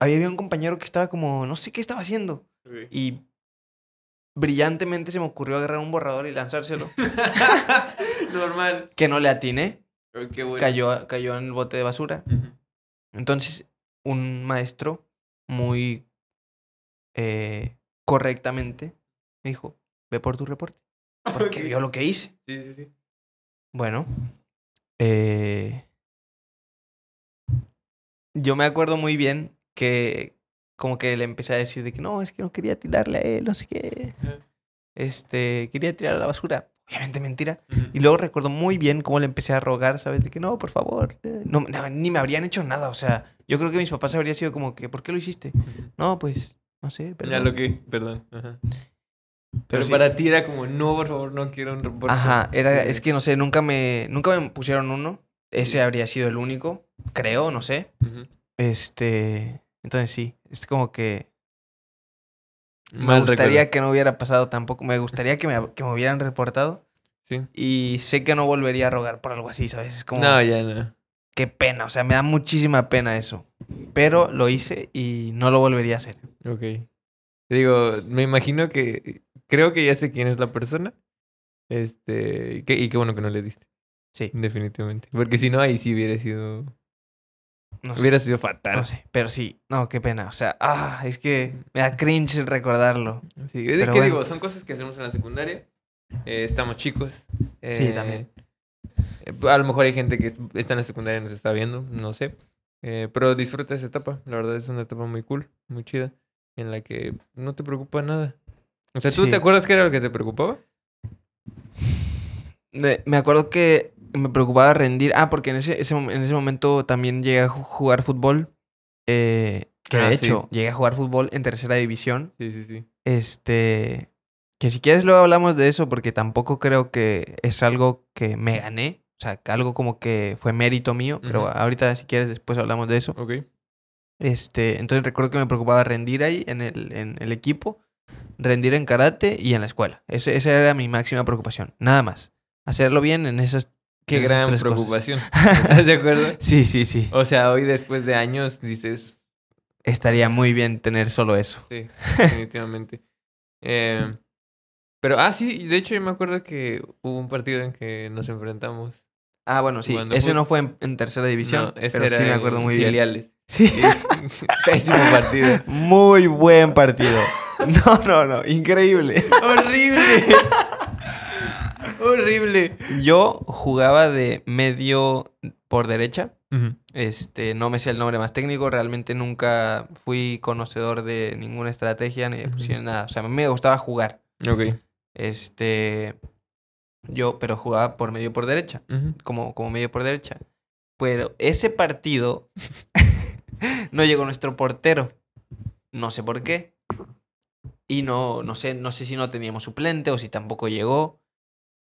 Había, un compañero que estaba como, no sé qué estaba haciendo. Y brillantemente se me ocurrió agarrar un borrador y lanzárselo. Normal. que no le atiné. Oh, Qué bueno. Cayó, cayó en el bote de basura. Entonces, un maestro muy eh, correctamente me dijo, ve por tu reporte. Porque Ok. vio lo que hice. Sí, sí, sí. Bueno, eh, yo me acuerdo muy bien que como que le empecé a decir de que no, es que no quería tirarle a él, no sé qué. Este, quería tirar a la basura. Obviamente mentira. Ujú. Y luego recuerdo muy bien cómo le empecé a rogar, ¿sabes? De que no, por favor. eh, No, no, ni me habrían hecho nada. O sea, yo creo que mis papás habrían sido como que, ¿por qué lo hiciste? Ujú. No, pues, no sé, Ya perdón. lo que, perdón. Ajá. Pero, sí. para ti era como, no, por favor, no quiero un reporte. Ajá, era, es que no sé, nunca me, nunca me pusieron uno. Ese habría sido el único, creo, no sé. Este, entonces sí, es como que me Mal gustaría recuerdo. que no hubiera pasado tampoco. Me gustaría que me, que me hubieran reportado. Sí. Y sé que no volvería a rogar por algo así, ¿sabes? Es como, No, ya no. Qué pena, o sea, me da muchísima pena eso. Pero lo hice y no lo volvería a hacer. Ok. Digo, me imagino que. Creo que ya sé quién es la persona. Este. Y, qué bueno que no le diste. Sí. Definitivamente. Porque si no, ahí sí hubiera sido. No sé, Hubiera sido fatal. no sé, pero sí, no, qué pena. O sea, ah, es que me da cringe recordarlo. Sí, es que bueno. digo, son cosas que hacemos en la secundaria. Eh, estamos chicos. Sí, Eh, también. Eh, A lo mejor hay gente que está en la secundaria y nos está viendo, no sé. Eh, pero disfruta esa etapa. La verdad es una etapa muy cool, muy chida. En la que no te preocupa nada. O sea, ¿tú Sí. te acuerdas qué era lo que te preocupaba? me acuerdo que me preocupaba rendir. Ah, porque en ese, ese en ese momento también llegué a ju- jugar fútbol. eh, que de Ah, sí. hecho, llegué a jugar fútbol en tercera división. Sí, sí, sí. Este. Que si quieres luego hablamos de eso, porque tampoco creo que es algo que me gané. O sea, algo como que fue mérito mío. Pero ahorita, si quieres, después hablamos de eso. Ok. Este, entonces recuerdo que me preocupaba rendir ahí en el, en el equipo, rendir en karate y en la escuela. Ese- esa era mi máxima preocupación. Nada más. Hacerlo bien en esas. Qué gran cosas. preocupación. ¿Estás de acuerdo? Sí, sí, sí. O sea, hoy después de años dices, Estaría muy bien tener solo eso. sí, definitivamente. Eh, pero, ah, sí, de hecho yo me acuerdo que hubo un partido en que nos enfrentamos. Ah, bueno, sí. Ese no fue en, en tercera división, No, ese pero era sí me en acuerdo muy bien. filiales. Sí. Pésimo partido. Muy buen partido. No, no, no. Increíble. ¡Horrible! ¡Horrible! Yo jugaba de medio por derecha. Este, no me sé el nombre más técnico, realmente nunca fui conocedor de ninguna estrategia ni de posición, nada. O sea, a mí me gustaba jugar. Ok. Este, yo, pero jugaba por medio por derecha, como, como medio por derecha. Pero ese partido no llegó nuestro portero. No sé por qué. Y no, no sé, no sé si no teníamos suplente o si tampoco llegó.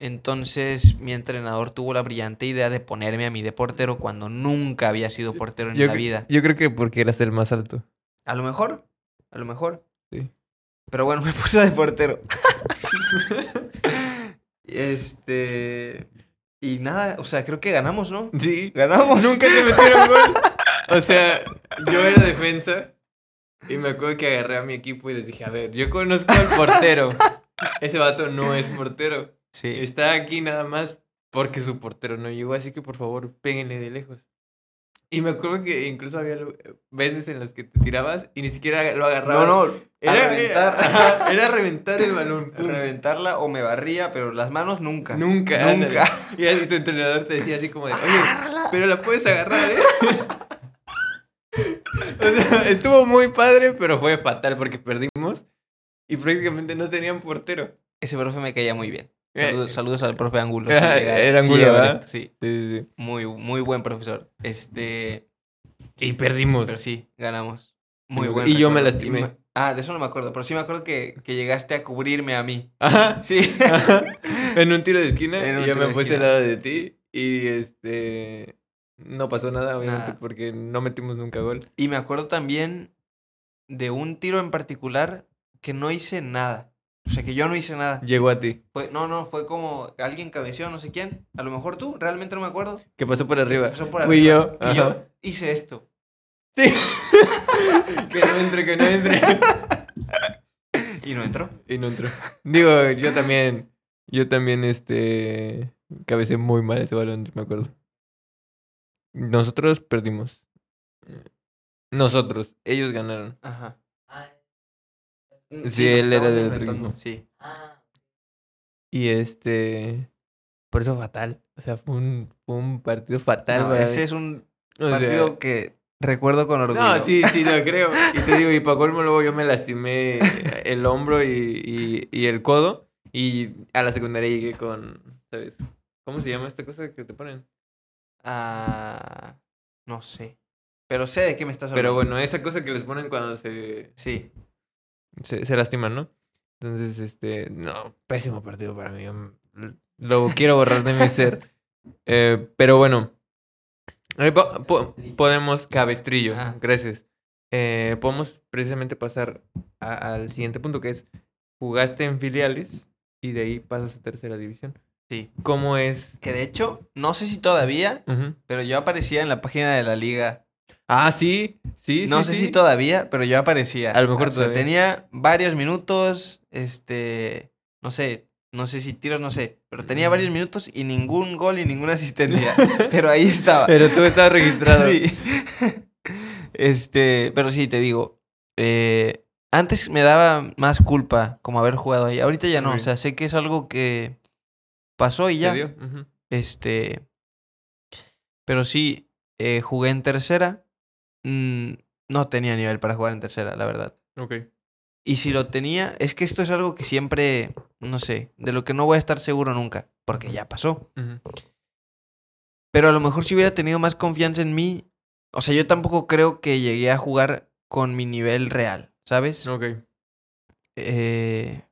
Entonces mi entrenador tuvo la brillante idea de ponerme a mí de portero cuando nunca había sido portero en Yo, la vida. yo creo que porque eras el más alto. A lo mejor, a lo mejor. Sí. Pero bueno, me puso de portero. este. Y nada, o sea, creo que ganamos, ¿no? Sí. Ganamos. Nunca te metieron gol. O sea, yo era defensa y me acuerdo que agarré a mi equipo y les dije, a ver, yo conozco al portero. Ese vato no es portero. Sí. Está aquí nada más porque su portero no llegó, así que por favor, péguenle de lejos. Y me acuerdo que incluso había lu- veces en las que te tirabas y ni siquiera lo agarrabas. No, no. Era reventar. Era, era reventar el balón. pum. reventarla o me barría, pero las manos nunca. Nunca. Nunca. Y así tu entrenador te decía así como de, oye, pero la puedes agarrar, ¿eh? o sea, estuvo muy padre, pero fue fatal porque perdimos y prácticamente no tenían portero. Ese profe me caía muy bien. Eh, Saludos, saludos al profe Angulo. Era Angulo, Sí, Sí, sí, muy, muy buen profesor. Este. Y perdimos. pero sí, ganamos. Muy Sí, buen y yo me lastimé. Me- Ah, de eso no me acuerdo, pero sí me acuerdo que, que llegaste a cubrirme a mí. Ajá. Sí. Ajá. En un tiro de esquina En un y yo me puse al lado de ti y este no pasó nada obviamente Nada. porque no metimos nunca gol. Y me acuerdo también de un tiro en particular que no hice nada. O sea, que yo no hice nada. Llegó a ti. Fue, no, no, fue como alguien cabeció, no sé quién. A lo mejor tú, realmente no me acuerdo. ¿Qué pasó por arriba? Pasó por Fui arriba, yo. Que yo hice esto. Sí. que no entre, que no entre. Y no entró. Y no entró. Digo, yo también, yo también, este, cabecé muy mal ese balón, me acuerdo. Nosotros perdimos. Nosotros, ellos ganaron. Ajá. Sí, nos él era del otro equipo. Sí. Y este, por eso fatal. O sea, fue un, fue un partido fatal. No, ese es un O sea, partido que recuerdo con orgullo. No, sí, sí, lo creo. Y te digo, y para colmo luego yo me lastimé el hombro y, y, y el codo. Y a la secundaria llegué con, ¿sabes? ¿Cómo se llama esta cosa que te ponen? Ah, no sé. Pero sé de qué me estás hablando. Pero bueno, esa cosa que les ponen cuando se, Sí. Se, se lastiman, ¿no? Entonces, este, no, pésimo partido para mí. mm, Lo quiero borrar de mi ser. Eh, pero bueno, eh, po- po- podemos, cabestrillo, gracias. Eh, podemos precisamente pasar al siguiente punto que es, jugaste en filiales y de ahí pasas a tercera división. Sí. ¿Cómo es? Que de hecho, no sé si todavía, pero yo aparecía en la página de la liga. Ah, sí, sí, no sí, sé sí. si todavía, pero yo aparecía. A lo mejor O sea, todavía. tenía varios minutos, este, no sé, no sé si tiros, no sé, pero tenía varios minutos y ningún gol y ninguna asistencia. pero ahí estaba. Pero tú estás registrado. Sí. este, pero sí, te digo. eh, antes me daba más culpa como haber jugado ahí. Ahorita ya no. O sea, sé que es algo que pasó y ¿Se ya. dio? Este. Pero sí, eh, jugué en tercera. Mm, no tenía nivel para jugar en tercera, la verdad. Ok. Y si lo tenía, es que esto es algo que siempre, no sé, de lo que no voy a estar seguro nunca, porque ya pasó. Pero a lo mejor si hubiera tenido más confianza en mí, o sea, yo tampoco creo que llegué a jugar con mi nivel real, ¿sabes? Ok. Eh,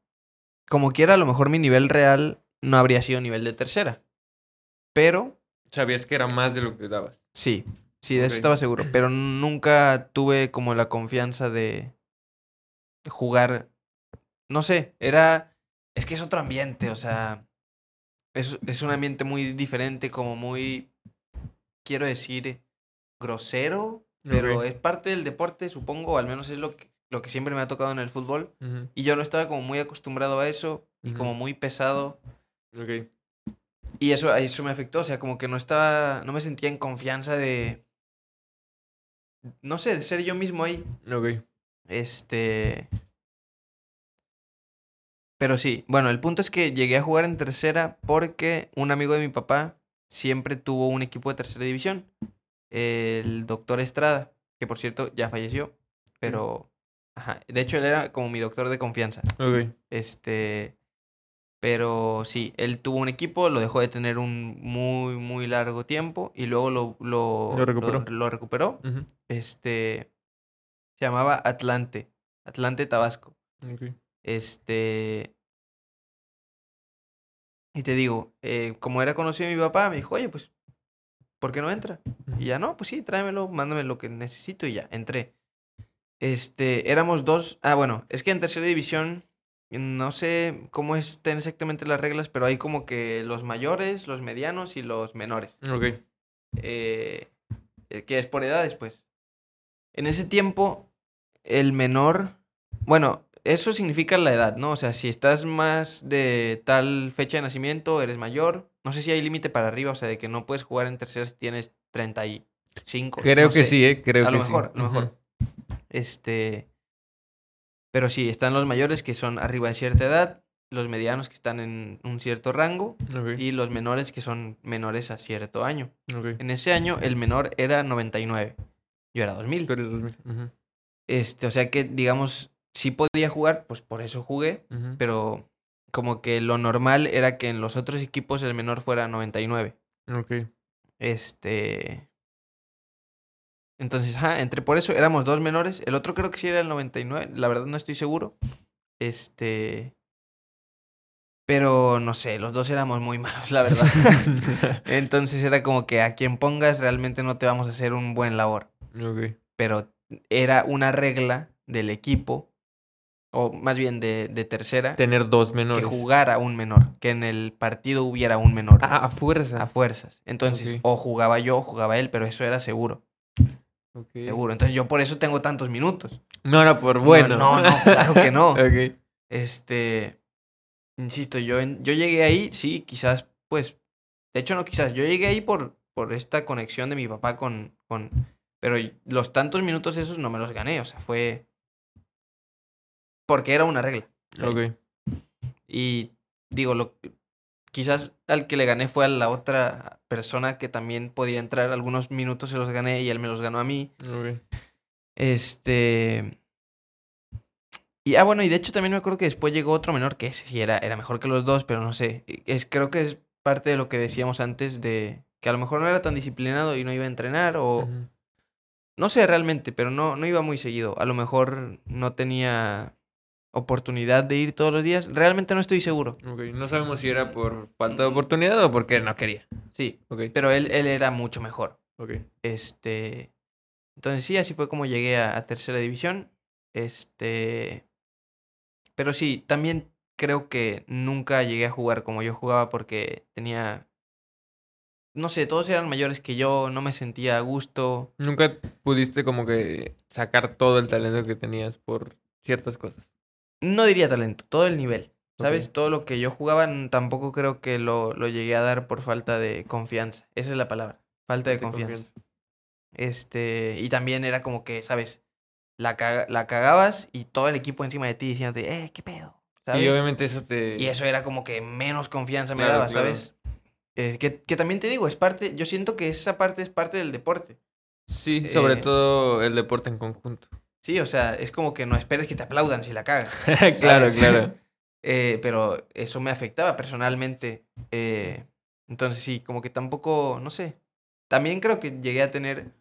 como quiera, a lo mejor mi nivel real no habría sido nivel de tercera. Pero Sabías que era más de lo que dabas. sí, sí, de eso estaba seguro. Pero nunca tuve como la confianza de jugar. No sé, era. Es que es otro ambiente, o sea. Es, es un ambiente muy diferente, como muy. Quiero decir. grosero. Pero es parte del deporte, supongo, al menos es lo que, lo que siempre me ha tocado en el fútbol. Y yo no estaba como muy acostumbrado a eso y como muy pesado. Ok. Y eso, eso me afectó, o sea, como que no estaba, no me sentía en confianza de, no sé, de ser yo mismo ahí. Ok. Este... Pero sí, bueno, el punto es que llegué a jugar en tercera porque un amigo de mi papá siempre tuvo un equipo de tercera división, el doctor Estrada, que por cierto ya falleció, pero... Ajá, de hecho él era como mi doctor de confianza. Ok. Este. Pero sí, él tuvo un equipo, lo dejó de tener un muy, muy largo tiempo y luego lo, lo, Lo recuperó. Lo, lo recuperó. Este. Se llamaba Atlante. Atlante Tabasco. Este. Y te digo, eh, como era conocido mi papá, me dijo, oye, pues, ¿por qué no entra? Y ya no, pues sí, tráemelo, mándame lo que necesito y ya, entré. Este, éramos dos. Ah, bueno, es que en tercera división, no sé cómo estén exactamente las reglas, pero hay como que los mayores, los medianos y los menores. Ok. Eh, eh, que es por edades, pues. En ese tiempo, el menor. Bueno, eso significa la edad, ¿no? O sea, si estás más de tal fecha de nacimiento, eres mayor. No sé si hay límite para arriba, o sea, de que no puedes jugar en tercera si tienes 35. Creo no que sé. sí, ¿eh? Creo a que lo sí. mejor, a lo mejor. Este. Pero sí, están los mayores que son arriba de cierta edad, los medianos que están en un cierto rango y los menores que son menores a cierto año. En ese año el menor era 99. Yo era 2000. Tú eres 2000. Ujú. Este, o sea que digamos, sí podía jugar, pues por eso jugué, pero como que lo normal era que en los otros equipos el menor fuera 99. Ok. Este. Entonces, ajá, entre por eso éramos dos menores. El otro creo que sí era el 99. La verdad no estoy seguro. Este. Pero no sé, los dos éramos muy malos, la verdad. Entonces era como que a quien pongas realmente no te vamos a hacer un buen labor. Pero era una regla del equipo, o más bien de, de tercera, Tener dos que menores. jugara un menor. Que en el partido hubiera un menor. Ah, a fuerza. A fuerzas. Entonces, o jugaba yo o jugaba él, pero eso era seguro. Seguro. Entonces, yo por eso tengo tantos minutos. No era por bueno. No, no, claro que no. ok. Este. Insisto, yo, en- yo llegué ahí, sí, quizás, pues. De hecho, no quizás. Yo llegué ahí por, por esta conexión de mi papá con, con. Pero los tantos minutos esos no me los gané. O sea, fue. Porque era una regla. Ok. Y digo, lo, quizás al que le gané fue a la otra persona que también podía entrar. Algunos minutos se los gané y él me los ganó a mí. Este. Y ah, bueno, y de hecho también me acuerdo que después llegó otro menor que ese sí era, era mejor que los dos, pero no sé. Es, creo que es parte de lo que decíamos antes de que a lo mejor no era tan disciplinado y no iba a entrenar o. No sé realmente, pero no, no iba muy seguido. A lo mejor no tenía oportunidad de ir todos los días. Realmente no estoy seguro. No sabemos si era por falta de oportunidad o porque no quería. Sí, pero él, él era mucho mejor. Este. Entonces sí, así fue como llegué a, a tercera división. Este. Pero sí, también creo que nunca llegué a jugar como yo jugaba porque tenía. No sé, todos eran mayores que yo, no me sentía a gusto. Nunca pudiste como que sacar todo el talento que tenías por ciertas cosas. No diría talento, todo el nivel. ¿Sabes? Todo lo que yo jugaba tampoco creo que lo, lo llegué a dar por falta de confianza. Esa es la palabra. Falta de confianza. Este, y también era como que, ¿sabes? La, caga- la cagabas y todo el equipo encima de ti diciéndote, eh, ¿qué pedo? ¿Sabes? Y obviamente eso te... Y eso era como que menos confianza me daba, claro. ¿sabes? Eh, que, que también te digo, es parte, yo siento que esa parte es parte del deporte. Sí, sobre eh, todo el deporte en conjunto. Sí, o sea, es como que no esperes que te aplaudan si la cagas. claro, claro. Eh, pero eso me afectaba personalmente. eh, entonces sí, como que tampoco, no sé. También creo que llegué a tener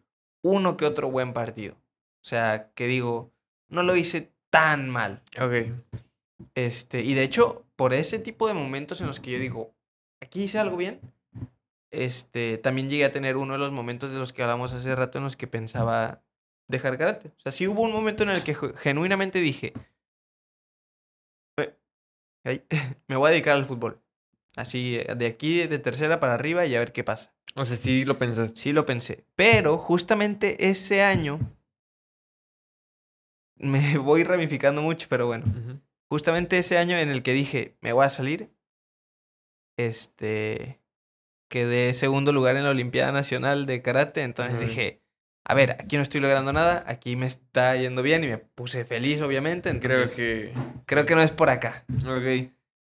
uno que otro buen partido. O sea, que digo, no lo hice tan mal. Ok. Este, y de hecho, por ese tipo de momentos en los que yo digo, aquí hice algo bien, este, también llegué a tener uno de los momentos de los que hablamos hace rato en los que pensaba dejar karate. O sea, sí hubo un momento en el que ge- genuinamente dije, "Eh, ay, me voy a dedicar al fútbol. Así, de aquí, de tercera para arriba y a ver qué pasa. O sea, sí lo pensaste. Sí lo pensé. Pero justamente ese año, me voy ramificando mucho, pero bueno. Justamente ese año en el que dije, me voy a salir, este, quedé segundo lugar en la Olimpiada Nacional de Karate, entonces dije, a ver, aquí no estoy logrando nada, aquí me está yendo bien y me puse feliz, obviamente, Creo entonces que. creo que no es por acá. Ok.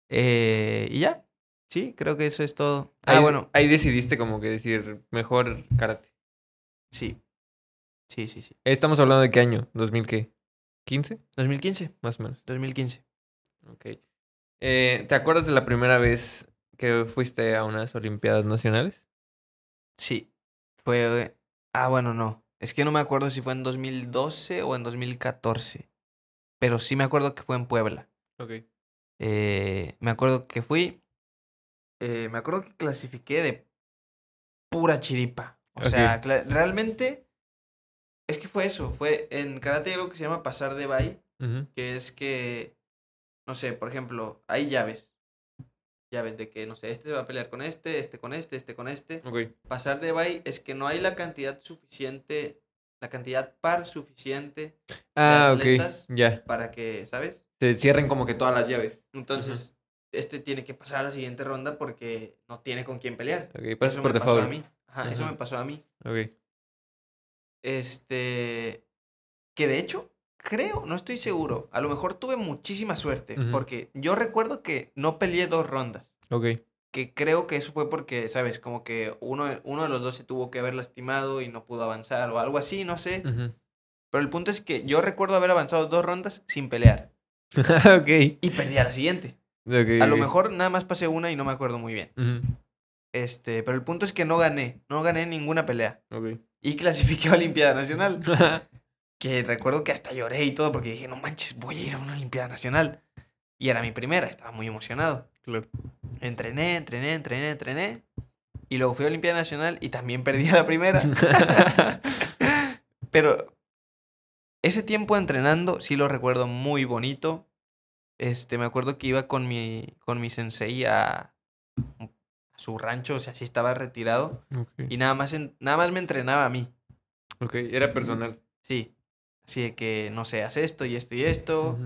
Eh, y ya, sí, creo que eso es todo. Ah, bueno, Ahí decidiste como que decir mejor karate. sí, sí, sí, sí. Estamos hablando de qué año? ¿2000 qué? ¿15? 2015, Más o menos. 2015. Ok. Eh, ¿Te acuerdas de la primera vez que fuiste a unas Olimpiadas Nacionales? Sí, fue... Ah, bueno, no. Es que no me acuerdo si fue en 2012 o en 2014. Pero sí me acuerdo que fue en Puebla. Ok. Eh, me acuerdo que fui. eh, me acuerdo que clasifiqué de pura chiripa. O sea, realmente. Es que fue eso. Fue en karate hay algo que se llama pasar de bye. Ujú. Que es que. No sé, por ejemplo, hay llaves. Llaves de que, no sé, este se va a pelear con este, este con este, este con este. Pasar de bye es que no hay la cantidad suficiente. La cantidad par suficiente Ah, ok. atletas. Ya. para que, ¿sabes? Se cierren como que todas las llaves. Entonces, este tiene que pasar a la siguiente ronda porque no tiene con quién pelear. Eso por me pasó a mí. Ajá, eso me pasó a mí. Ok. Este. Que de hecho, creo, no estoy seguro. A lo mejor tuve muchísima suerte. Ujú. Porque yo recuerdo que no peleé dos rondas. Ok. Que creo que eso fue porque, ¿sabes? Como que uno, uno de los dos se tuvo que haber lastimado y no pudo avanzar o algo así, no sé. Ujú. Pero el punto es que yo recuerdo haber avanzado dos rondas sin pelear. ok. Y perdí a la siguiente. Ok, A lo mejor nada más pasé una y no me acuerdo muy bien. Ujú. Este, pero el punto es que no gané, no gané ninguna pelea. Ok. Y clasifiqué a Olimpiada Nacional. Que recuerdo que hasta lloré y todo porque dije, no manches, voy a ir a una Olimpiada Nacional. Y era mi primera, estaba muy emocionado. claro. Entrené, entrené, entrené, entrené. Y luego fui a Olimpiada Nacional y también perdí a la primera. Pero ese tiempo entrenando sí lo recuerdo muy bonito. Este, me acuerdo que iba con mi, con mi sensei a, a su rancho, o sea, sí estaba retirado. Ok. Y nada más, en- nada más me entrenaba a mí. Ok, era personal. Sí. Así de que, no sé, haz esto y esto y esto.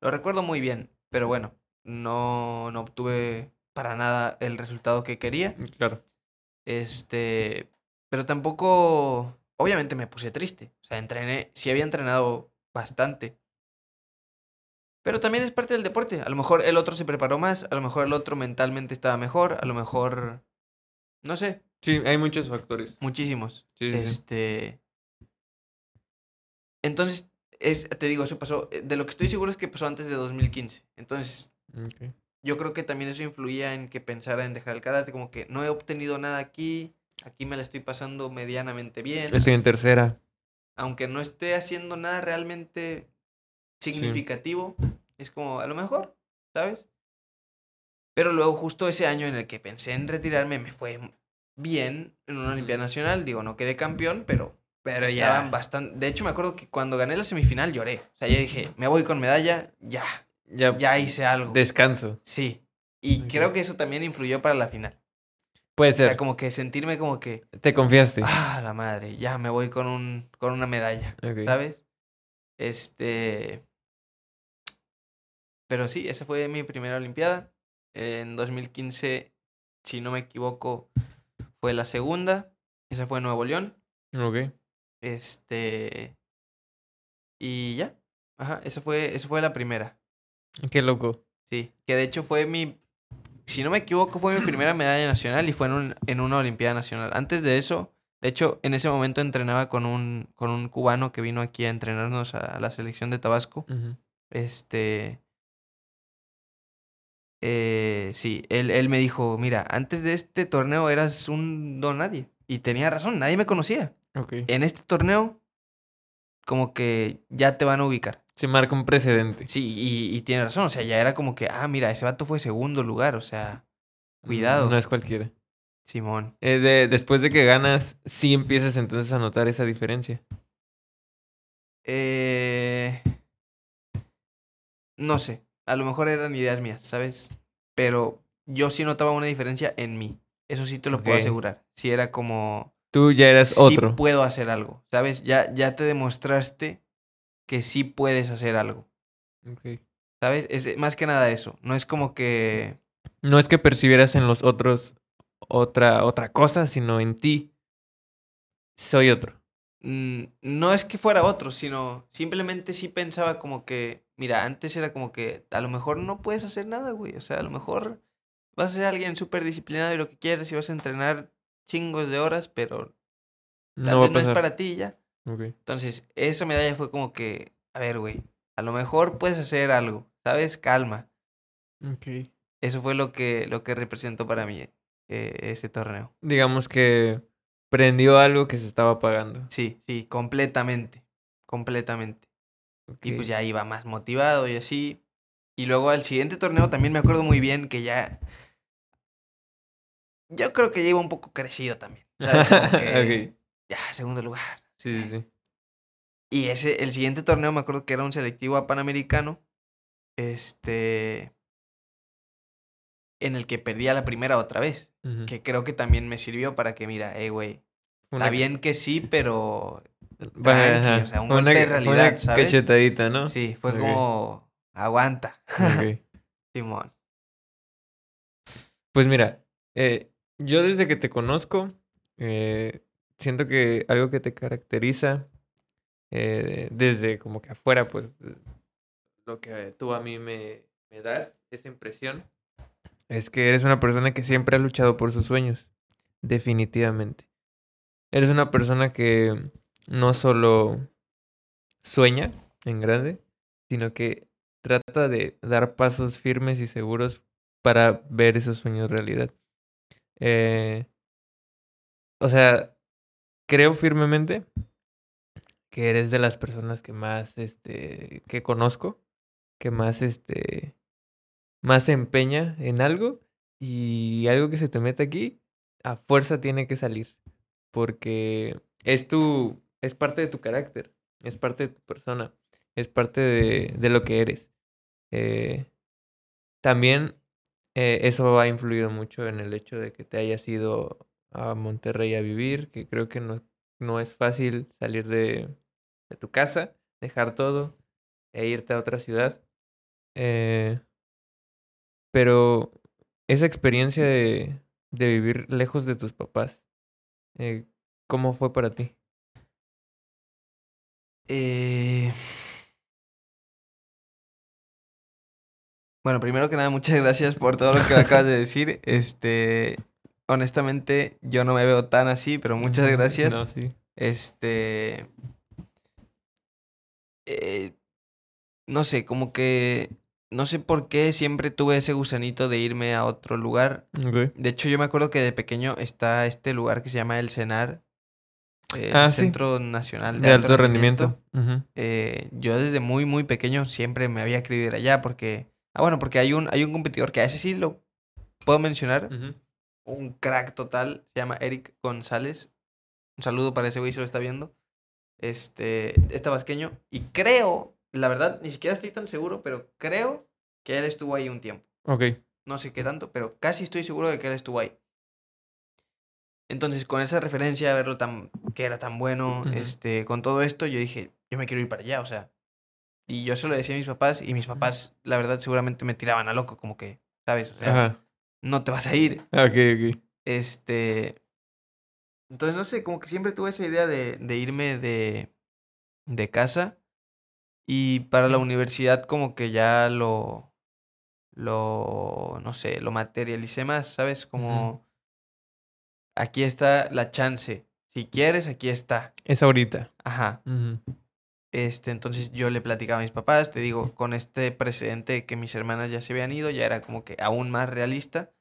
Lo recuerdo muy bien. Pero bueno, no, no obtuve para nada el resultado que quería. Claro. Este. Pero tampoco. Obviamente me puse triste. O sea, entrené. Sí había entrenado bastante. Pero también es parte del deporte. A lo mejor el otro se preparó más. A lo mejor el otro mentalmente estaba mejor. A lo mejor. No sé. Sí, hay muchos factores. Muchísimos. Sí, sí. Entonces, es, te digo, eso pasó. eh, De lo que estoy seguro es que pasó antes de 2015. Entonces, yo creo que también eso influía en que pensara en dejar el karate. Como que no he obtenido nada aquí. Aquí me la estoy pasando medianamente bien. Estoy en tercera. Aunque no esté haciendo nada realmente significativo. Es como, a lo mejor, ¿sabes? Pero luego, justo ese año en el que pensé en retirarme, me fue bien en una Olimpiada Nacional. Digo, no quedé campeón, pero Pero estaban bastante. De hecho, me acuerdo que cuando gané la semifinal lloré. O sea, ya dije, me voy con medalla, ya, Ya, ya hice algo. descanso. Sí. Y creo que eso también influyó para la final. Puede O sea, ser. como que sentirme como que, Te confiaste. ah, la madre, ya me voy con un con una medalla. ¿sabes? Este Pero sí, esa fue mi primera olimpiada. En 2015, si no me equivoco, fue la segunda. Esa fue en Nuevo León. Ok. Este. Y ya. Ajá, esa fue, fue la primera. Qué loco. Sí. Que de hecho fue mi. Si no me equivoco, fue mi primera medalla nacional y fue en, un- en una Olimpiada Nacional. Antes de eso, De hecho, en ese momento entrenaba con un, con un cubano que vino aquí a entrenarnos a la selección de Tabasco. Este. Eh, sí, él, él me dijo: Mira, antes de este torneo eras un don nadie. Y tenía razón, nadie me conocía. En este torneo, como que ya te van a ubicar. Se marca un precedente. Sí, y, y tiene razón. O sea, ya era como que, ah, mira, ese vato fue segundo lugar. O sea, cuidado. No es cualquiera. Simón. Eh, de- después de que ganas, sí empiezas entonces a notar esa diferencia. Eh, no sé, a lo mejor eran ideas mías, ¿sabes? Pero yo sí notaba una diferencia en mí. Eso sí te lo puedo asegurar. Sí era como... Tú ya eras sí otro. puedo hacer algo, ¿sabes? Ya, ya te demostraste que sí puedes hacer algo, Ok. ¿sabes? Es más que nada eso. No es como que... No es que percibieras en los otros otra, otra cosa, sino en ti. Soy otro. mm, no es que fuera otro, sino simplemente sí pensaba como que, mira, antes era como que a lo mejor no puedes hacer nada, güey. O sea, a lo mejor vas a ser alguien súper disciplinado y lo que quieres y vas a entrenar chingos de horas, pero tal No va vez a no es para ti ya. Entonces, esa medalla fue como que, a ver, güey, a lo mejor puedes hacer algo, ¿sabes? Calma. Ok. Eso fue lo que, lo que representó para mí eh, ese torneo. Digamos que prendió algo que se estaba apagando. Sí, sí, completamente, completamente. Y pues ya iba más motivado y así. Y luego al siguiente torneo también me acuerdo muy bien que ya. Yo creo que ya iba un poco crecido también. ¿Sabes? Como que. Ya, segundo lugar. Sí, sí, sí. Y ese, el siguiente torneo me acuerdo que era un selectivo a Panamericano. Este. En el que perdía la primera otra vez. Que creo que también me sirvió para que, mira, eh, güey. Una- Está bien que sí, pero. Bueno, tranqui, ajá. o sea, un Fue golpe de realidad, ¿sabes? cachetadita, ¿no? Sí, fue como. Aguanta. Ok. Simón. Pues mira, eh, yo desde que te conozco, eh, siento que algo que te caracteriza eh, desde como que afuera, pues lo que tú a mí me, me das, esa impresión, es que eres una persona que siempre ha luchado por sus sueños, definitivamente. Eres una persona que no solo sueña en grande, sino que trata de dar pasos firmes y seguros para ver esos sueños realidad. Eh, o sea, creo firmemente que eres de las personas que más, este, que conozco, que más, este, más se empeña en algo y algo que se te mete aquí, a fuerza tiene que salir, porque es tu, es parte de tu carácter, es parte de tu persona, es parte de, de lo que eres. Eh, también eh, eso ha influido mucho en el hecho de que te hayas ido a Monterrey a vivir, que creo que no, no es fácil salir de, de tu casa, dejar todo e irte a otra ciudad. Eh, pero esa experiencia de, de vivir lejos de tus papás, eh, ¿cómo fue para ti? Eh... Bueno, primero que nada, muchas gracias por todo lo que me acabas de decir. Este, honestamente, yo no me veo tan así, pero muchas gracias. No, sí. Este. eh, no sé, como que. No sé por qué siempre tuve ese gusanito de irme a otro lugar. De hecho, yo me acuerdo que de pequeño está este lugar que se llama El Cenar. eh, Ah, sí. Centro Nacional De alto rendimiento. Eh, yo desde muy, muy pequeño siempre me había querido ir allá porque... Ah, bueno, porque hay un, hay un competidor que a ese sí lo puedo mencionar. Un crack total. Se llama Eric González. Un saludo para ese güey si lo está viendo. Este, es tabasqueño. Y creo, la verdad, ni siquiera estoy tan seguro, pero creo que él estuvo ahí un tiempo. Ok. No sé qué tanto, pero casi estoy seguro de que él estuvo ahí. Entonces, con esa referencia, verlo tan, que era tan bueno, este, con todo esto, yo dije, yo me quiero ir para allá, o sea. Y yo se lo decía a mis papás, y mis papás, la verdad, seguramente me tiraban a loco, como que, ¿sabes? O sea, Ajá. no te vas a ir. Ok, ok. Este. Entonces, no sé, como que siempre tuve esa idea de, de irme de, de casa. Y para la universidad, como que ya lo. Lo. No sé, lo materialicé más, ¿sabes? Como. Aquí está la chance Si quieres, aquí está. Es ahorita. Ajá. Ujú. Este, entonces yo le platicaba a mis papás, te digo, con este precedente de que mis hermanas ya se habían ido, ya era como que aún más realista.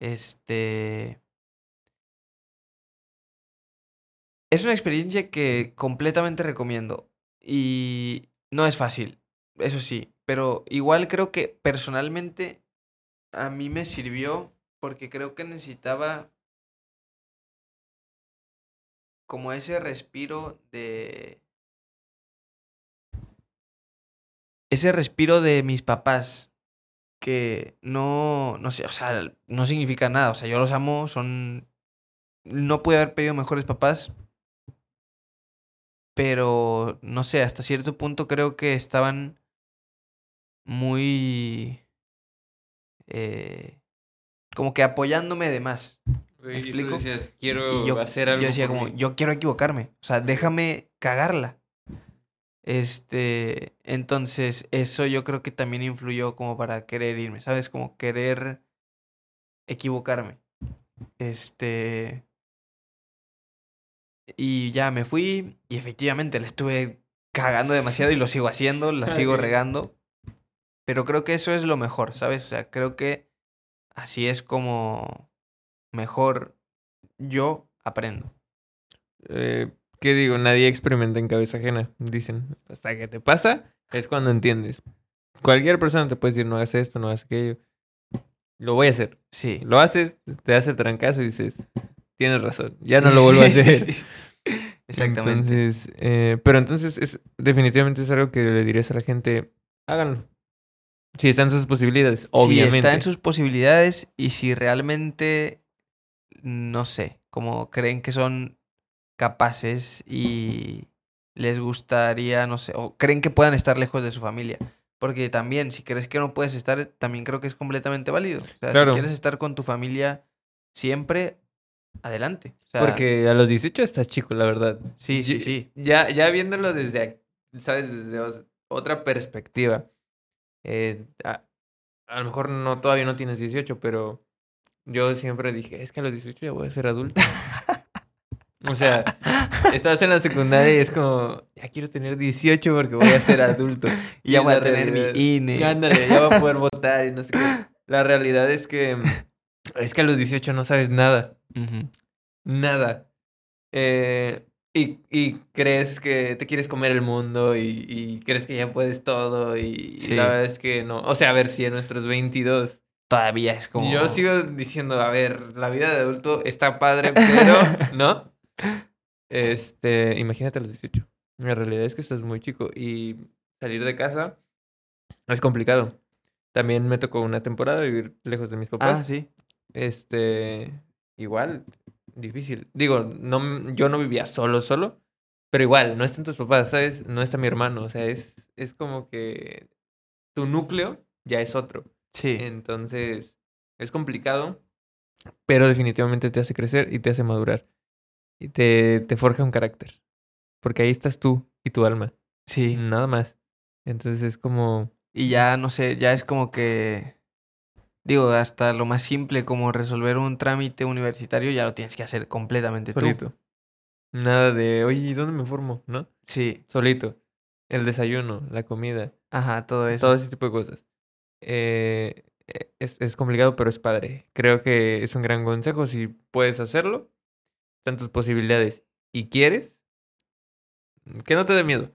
Este. Es una experiencia que completamente recomiendo. Y no es fácil, eso sí. Pero igual creo que personalmente a mí me sirvió porque creo que necesitaba como ese respiro de ese respiro de mis papás que no, no sé, o sea, no significa nada. O sea, yo los amo, son... No pude haber pedido mejores papás, pero no sé, hasta cierto punto creo que estaban muy... eh, como que apoyándome de más. ¿Me explico? decías, quiero Y yo, hacer algo. yo decía como, mí". yo quiero equivocarme. O sea, déjame cagarla. Este, entonces, eso yo creo que también influyó como para querer irme, ¿sabes? Como querer equivocarme. Este. Y ya me fui y efectivamente la estuve cagando demasiado y lo sigo haciendo, la sigo Ok. regando. Pero creo que eso es lo mejor, ¿sabes? O sea, creo que así es como mejor yo aprendo. Eh, ¿Qué digo? Nadie experimenta en cabeza ajena. Dicen, hasta que te pasa, es cuando entiendes. Cualquier persona te puede decir, no hagas esto, no hagas aquello. Lo voy a hacer. Sí. Lo haces, te das el trancazo y dices, tienes razón, ya no lo vuelvo a Sí, sí, hacer. sí, sí. Exactamente. Entonces, eh, pero entonces es definitivamente es algo que le dirías a la gente, háganlo. Si están sus posibilidades, obviamente. Si está en sus posibilidades y si realmente, no sé, como creen que son capaces y les gustaría, no sé, o creen que puedan estar lejos de su familia. Porque también, si crees que no puedes estar, también creo que es completamente válido. O sea, Claro. si quieres estar con tu familia siempre, adelante. O sea, Porque a los 18 estás chico, la verdad. Sí, sí, sí. Ya, ya viéndolo desde, ¿sabes? Desde otra perspectiva. eh, a, a lo mejor no todavía no tienes 18, pero yo siempre dije, es que a los 18 ya voy a ser adulto. o sea, estás en la secundaria y es como, ya quiero tener 18 porque voy a ser adulto. Y ya voy a tener mi realidad. INE. Ándale, ya voy a poder votar y no sé qué. La realidad es que, es que a los 18 no sabes nada. Ujú. Nada. Eh, y, y crees que te quieres comer el mundo y, y crees que ya puedes todo y, y Sí. la verdad es que no. O sea, a ver si en nuestros 22. Todavía es como... Yo sigo diciendo, a ver, la vida de adulto está padre, pero, ¿no? Este, imagínate a los 18. La realidad es que estás muy chico y salir de casa es complicado. También me tocó una temporada vivir lejos de mis papás. Ah, sí. Este, igual, difícil. Digo, no, yo no vivía solo, solo, pero igual, no están tus papás, ¿sabes? No está mi hermano, o sea, es, es como que tu núcleo ya es otro. Sí. Entonces, es complicado, pero definitivamente te hace crecer y te hace madurar. Y te, te forja un carácter. Porque ahí estás tú y tu alma, Sí. nada más. Entonces es como... Y ya, no sé, ya es como que, digo, hasta lo más simple como resolver un trámite universitario ya lo tienes que hacer completamente tú. Solito. Nada de, oye, ¿y ¿dónde me formo? ¿No? Sí, Solito. El desayuno, la comida, ajá, todo eso. todo ese tipo de cosas. Eh, eh, es, es complicado, pero es padre. Creo que es un gran consejo. Si puedes hacerlo, están tus posibilidades y quieres, que no te dé miedo.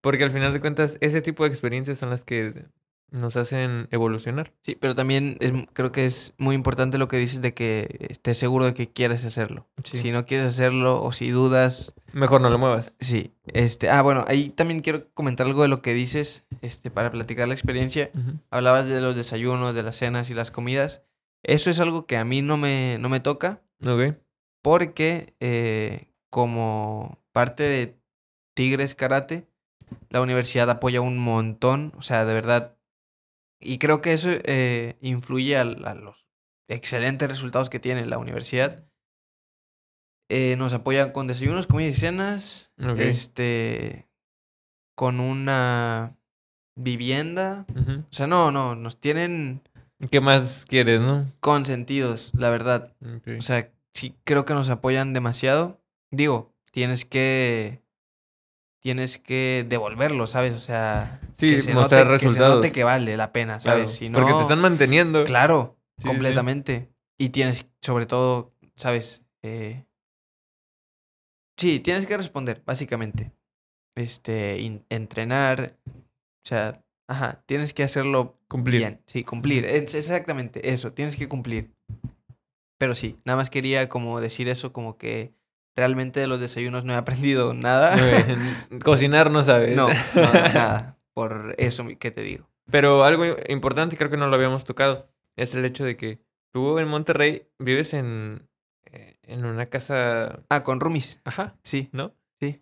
Porque al final de cuentas, ese tipo de experiencias son las que nos hacen evolucionar. Sí, pero también es- creo que es muy importante lo que dices de que estés seguro de que quieres hacerlo. Sí. Si no quieres hacerlo o si dudas, Mejor no lo muevas. sí. Este, ah, bueno, ahí también quiero comentar algo de lo que dices, este, para platicar la experiencia. Hablabas de los desayunos, de las cenas y las comidas. Eso es algo que a mí no me, no me toca. Ok. Porque eh, como parte de Tigres Karate, la universidad apoya un montón, o sea, de verdad. Y creo que eso eh, influye a, los excelentes resultados que tiene la universidad. Eh, nos apoyan con desayunos, comidas y cenas, este, con una vivienda. O sea, no, no, nos tienen ¿Qué más quieres, no? consentidos, la verdad. O sea, sí creo que nos apoyan demasiado. digo, tienes que tienes que devolverlo, ¿sabes? O sea, Sí, que se mostrar note, que se resultados. note que vale la pena, Claro, ¿sabes? Si no, Porque te están manteniendo. claro, Sí, sí, sí. completamente. Y tienes, sobre todo, ¿sabes? Eh, sí, tienes que responder, básicamente. Este, in- entrenar, o sea, ajá, tienes que hacerlo Cumplir. bien. Sí, cumplir. Es exactamente eso, tienes que cumplir. Pero sí, nada más quería como decir eso, como que realmente de los desayunos no he aprendido nada. Eh, Cocinar no sabes. No, no, nada. Por eso que te digo. Pero algo importante, creo que no lo habíamos tocado, es el hecho de que tú en Monterrey vives en, eh, en una casa... Ah, con roomies. Ajá, Sí, ¿no? sí.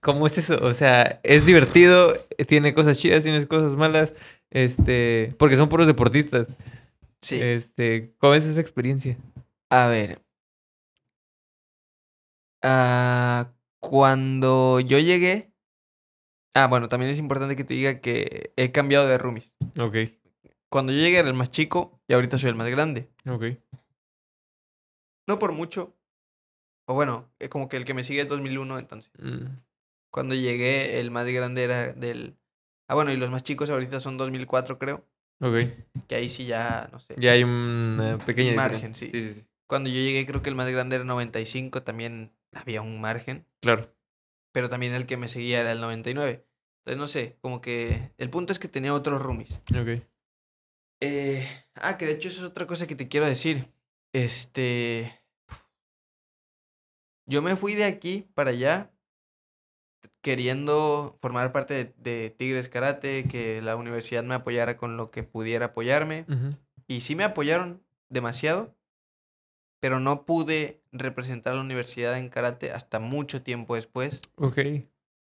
¿Cómo es eso? O sea, es divertido, tiene cosas chidas, tiene cosas malas, este, porque son puros deportistas. Sí. Este, ¿cómo es esa experiencia? A ver. Ah, cuando yo llegué. Ah, bueno, también es importante que te diga que he cambiado de roomies. Ok, Cuando yo llegué era el más chico y ahorita soy el más grande. ok. No por mucho. O bueno, es como que el que me sigue es 2001, entonces. Mm, Cuando llegué, el más grande era del. Ah, bueno, y los más chicos ahorita son 2004, creo. ok. Que ahí sí ya, no sé. Ya hay Un margen, diferencia. sí. sí, sí. Cuando yo llegué, creo que el más grande era 95, también había un margen. Claro. pero también el que me seguía era el 99. Entonces, no sé, como que el punto es que tenía otros roomies. Ok. Eh, ah, que de hecho eso es otra cosa que te quiero decir. Este... Yo me fui de aquí para allá queriendo formar parte de, de Tigres Karate, que la universidad me apoyara con lo que pudiera apoyarme. Y sí me apoyaron demasiado, pero no pude representar a la universidad en karate hasta mucho tiempo después. Ok.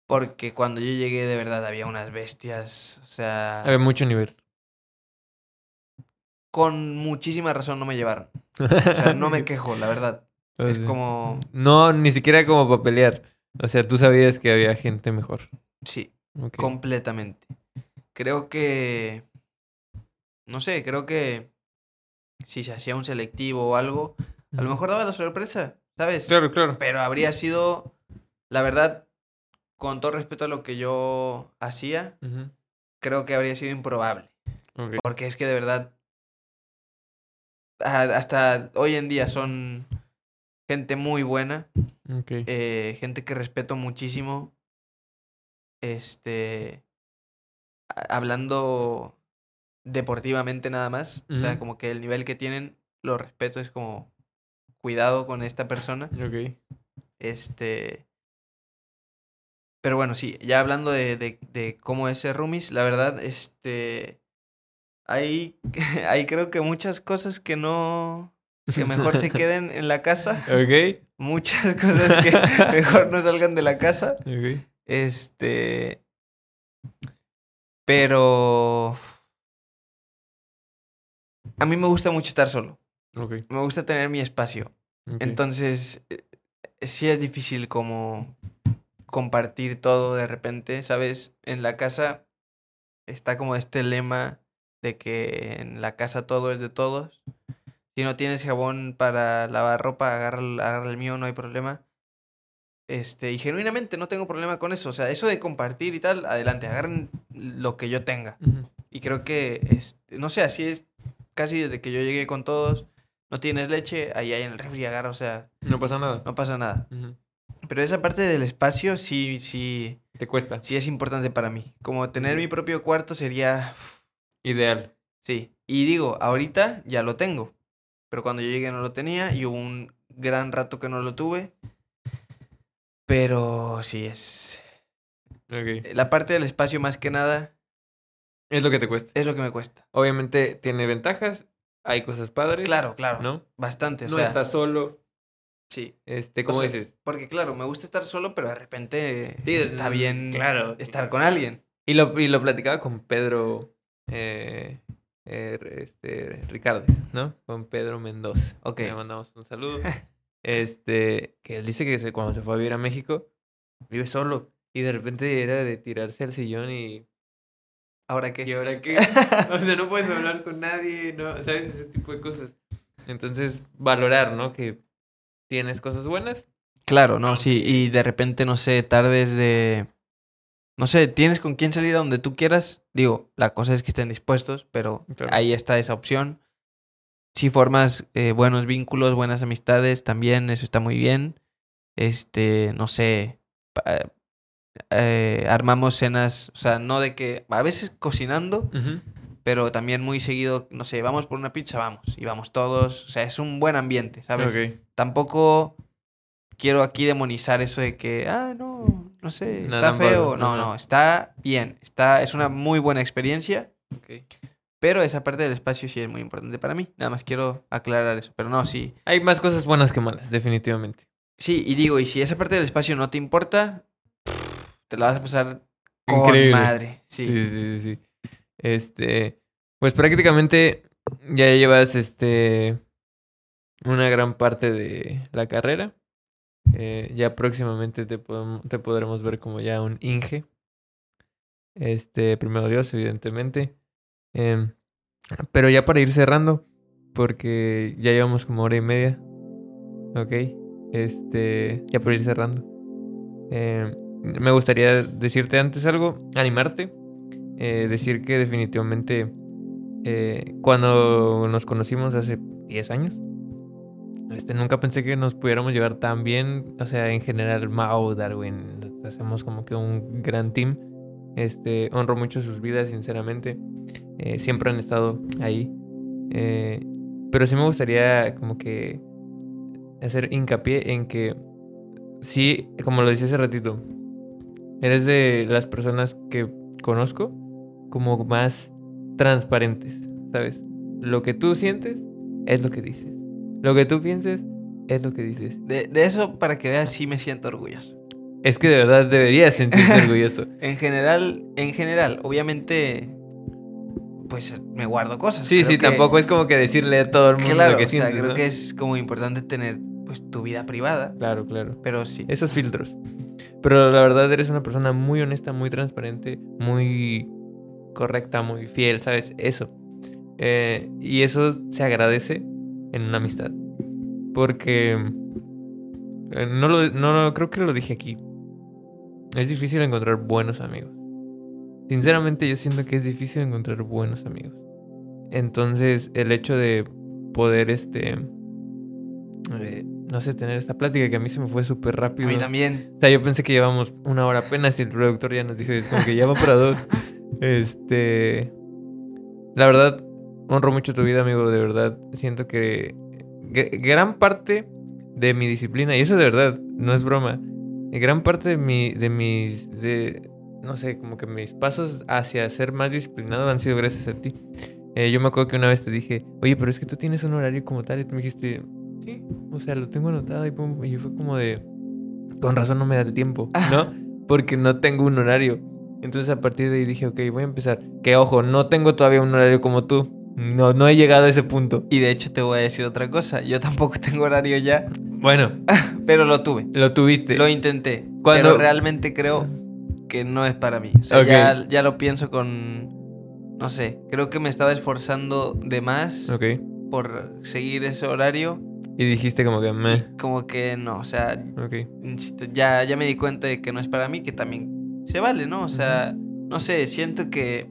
Porque cuando yo llegué, de verdad, había unas bestias. O sea, Hay mucho nivel. con muchísima razón no me llevaron. O sea, no me quejo, la verdad. Es como, No, ni siquiera como para pelear. O sea, tú sabías que había gente mejor. sí, completamente. Creo que, no sé, creo que si se hacía un selectivo o algo, a lo mejor daba la sorpresa, ¿sabes? Claro, claro. Pero habría sido, la verdad, con todo respeto a lo que yo hacía, creo que habría sido improbable. Porque es que de verdad, hasta hoy en día son gente muy buena, eh, gente que respeto muchísimo. Este, hablando deportivamente nada más, o sea, como que el nivel que tienen, lo respeto, es como cuidado con esta persona. Ok. Este. Pero bueno, sí, ya hablando de, de, de cómo es ser roomies, la verdad, este. Hay, hay creo que muchas cosas que no. que mejor se queden en la casa. Ok. Muchas cosas que mejor no salgan de la casa. Ok. Este. Pero. A mí me gusta mucho estar solo. Ok. Me gusta tener mi espacio. Entonces, eh, sí es difícil como compartir todo de repente, ¿sabes? En la casa está como este lema de que en la casa todo es de todos. Si no tienes jabón para lavar ropa, agarra, el- agarra el mío, no hay problema. Este, y genuinamente no tengo problema con eso. O sea, eso de compartir y tal, adelante, agarren lo que yo tenga. Y creo que, este, no sé, así es casi desde que yo llegué con todos. No tienes leche, ahí hay en el refri, agarra, o sea, No pasa nada. no pasa nada. Pero esa parte del espacio sí, sí, Te cuesta. sí es importante para mí. Como tener mi propio cuarto sería, Ideal. sí. Y digo, ahorita ya lo tengo. Pero cuando yo llegué no lo tenía y hubo un gran rato que no lo tuve. Pero sí es... Ok. La parte del espacio más que nada Es lo que te cuesta. es lo que me cuesta. Obviamente tiene ventajas. Hay cosas padres. Claro, claro. ¿No? Bastante, o No sea, estás solo. sí. Este, O ¿cómo sea, dices? Porque claro, me gusta estar solo, pero de repente Sí, está bien Claro. estar con alguien. Y lo, y lo platicaba con Pedro. Eh, eh, este, Ricardo, ¿no? Con Pedro Mendoza. Ok. Le mandamos un saludo. este, que él dice que se- cuando se fue a vivir a México, vive solo. Y de repente era de tirarse al sillón y. ¿Ahora ¿Y qué? ahora qué? o sea, no puedes hablar con nadie, ¿no? ¿Sabes? Ese tipo de cosas. Entonces, valorar, ¿no? Que tienes cosas buenas Claro, no, sí. Y de repente, no sé, tardes de. No sé, tienes con quién salir a donde tú quieras. Digo, la cosa es que estén dispuestos, pero Claro. ahí está esa opción. Si formas eh, buenos vínculos, buenas amistades, también eso está muy bien. Este, no sé, eh, armamos cenas, o sea, no de que, a veces cocinando, pero también muy seguido, no sé, vamos por una pizza, vamos, y vamos todos, o sea, es un buen ambiente, ¿sabes? Ok. Tampoco quiero aquí demonizar eso de que, ah, no, no sé, está feo. No, ajá. no, está bien, está, es una muy buena experiencia, Ok. pero esa parte del espacio sí es muy importante para mí. Nada más quiero aclarar eso, pero no, sí. Hay más cosas buenas que malas, definitivamente. Sí, y digo, y si esa parte del espacio no te importa, te la vas a pasar con Increíble. madre. Sí, Sí. sí, sí, sí. Este, pues prácticamente ya llevas este una gran parte de la carrera. Eh, ya próximamente te, podem- te podremos ver como ya un Inge. Este, primero Dios, evidentemente. Em, pero ya para ir cerrando, porque ya llevamos como hora y media. Ok. Este, ya para ir cerrando. Em, me gustaría decirte antes algo, animarte. eh, decir que definitivamente eh, cuando nos conocimos hace 10 años, este, nunca pensé que nos pudiéramos llevar tan bien. O sea, en general, Mao, Darwin, hacemos como que un gran team. Este, honro mucho sus vidas, sinceramente. Eh, siempre han estado ahí. Pero sí me gustaría como que hacer hincapié en que sí, como lo decía hace ratito, eres de las personas que conozco como más transparentes, ¿sabes? Lo que tú sientes es lo que dices. Lo que tú pienses es lo que dices. De, de eso, para que veas, sí me siento orgulloso. Es que de verdad deberías sentirte orgulloso. En general, en general, obviamente, pues me guardo cosas. Sí, Creo sí, que- tampoco es como que decirle a todo el mundo Claro, lo que o sea, creo ¿no? que es como importante tener pues tu vida privada, Claro, claro. pero sí. Esos filtros. Pero la verdad eres una persona muy honesta, muy transparente, muy correcta, muy fiel, ¿sabes? Eso. Eh, y eso se agradece en una amistad. Porque... eh, no lo, no, no, creo que lo dije aquí. Es difícil encontrar buenos amigos. Sinceramente yo siento que es difícil encontrar buenos amigos. Entonces el hecho de poder, este... eh, no sé, tener esta plática que a mí se me fue súper A rápido. mí también. O sea, yo pensé que llevamos una hora apenas y el productor ya nos dijo, es como que ya va para dos. Este. La verdad, honro mucho tu vida, amigo. De verdad, siento que gr- gran parte de mi disciplina, y eso de verdad, no es broma, y gran parte de mi, de mis, de, no sé, como que mis pasos hacia ser más disciplinado han sido gracias a ti. Eh, yo me acuerdo que una vez te dije, oye, pero es que tú tienes un horario como tal, y tú me dijiste, sí, o sea, lo tengo anotado, y, pum, y fue como de, con razón no me da el tiempo, ¿no? Porque no tengo un horario. Entonces a partir de ahí dije, ok, voy a empezar. Que ojo, no tengo todavía un horario como tú. No, no he llegado a ese punto. Y de hecho te voy a decir otra cosa. Yo tampoco tengo horario ya, Bueno, pero lo tuve. lo tuviste. Lo intenté. Cuando- Pero realmente creo que no es para mí. O sea, Ok. ya, ya lo pienso con... No sé, creo que me estaba esforzando de más Ok. por seguir ese horario. Y dijiste como que me. Como que no, o sea, Ok. insisto, ya, ya me di cuenta de que no es para mí, que también se vale, ¿no? O sea, no sé, siento que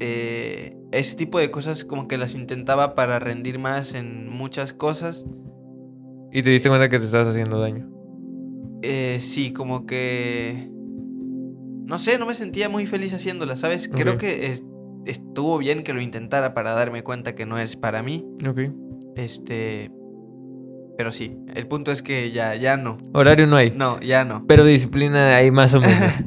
eh, ese tipo de cosas como que las intentaba para rendir más en muchas cosas. Y te diste cuenta que te estabas haciendo daño. Eh, sí, como que... No sé, no me sentía muy feliz haciéndolas, ¿sabes? Creo que es- estuvo bien que lo intentara para darme cuenta que no es para mí. Ok. Este... Pero sí, el punto es que ya, ya no. Horario no hay. No, ya no. Pero disciplina hay más o menos.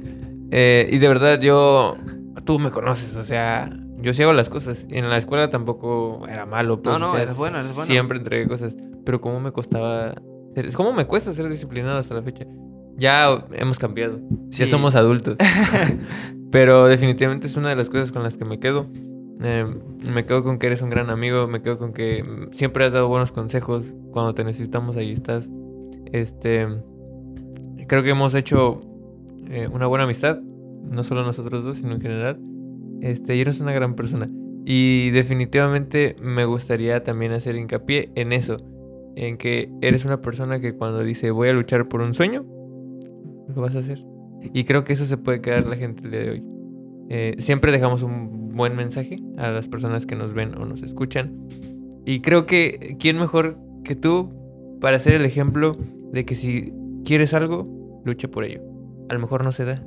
Eh, y de verdad, yo. Tú me conoces, o sea. Yo sí hago las cosas. En la escuela tampoco era malo. Pues, No, no, o sea, eres bueno, eres bueno. Siempre entregué cosas. Pero cómo me costaba. ser- Es como me cuesta ser disciplinado hasta la fecha. Ya hemos cambiado. Ya somos adultos. Pero definitivamente es una de las cosas con las que me quedo. Eh, me quedo con que eres un gran amigo. Me quedo con que siempre has dado buenos consejos. Cuando te necesitamos, ahí estás. Este. Creo que hemos hecho eh, una buena amistad. No solo nosotros dos, sino en general. Este, y eres una gran persona. Y definitivamente me gustaría también hacer hincapié en eso. en que eres una persona que cuando dice voy a luchar por un sueño, lo vas a hacer. Y creo que eso se puede quedar la gente el día de hoy. Eh, siempre dejamos un buen mensaje a las personas que nos ven o nos escuchan. Y creo que, ¿quién mejor que tú para ser el ejemplo de que si quieres algo, lucha por ello? A lo mejor no se da.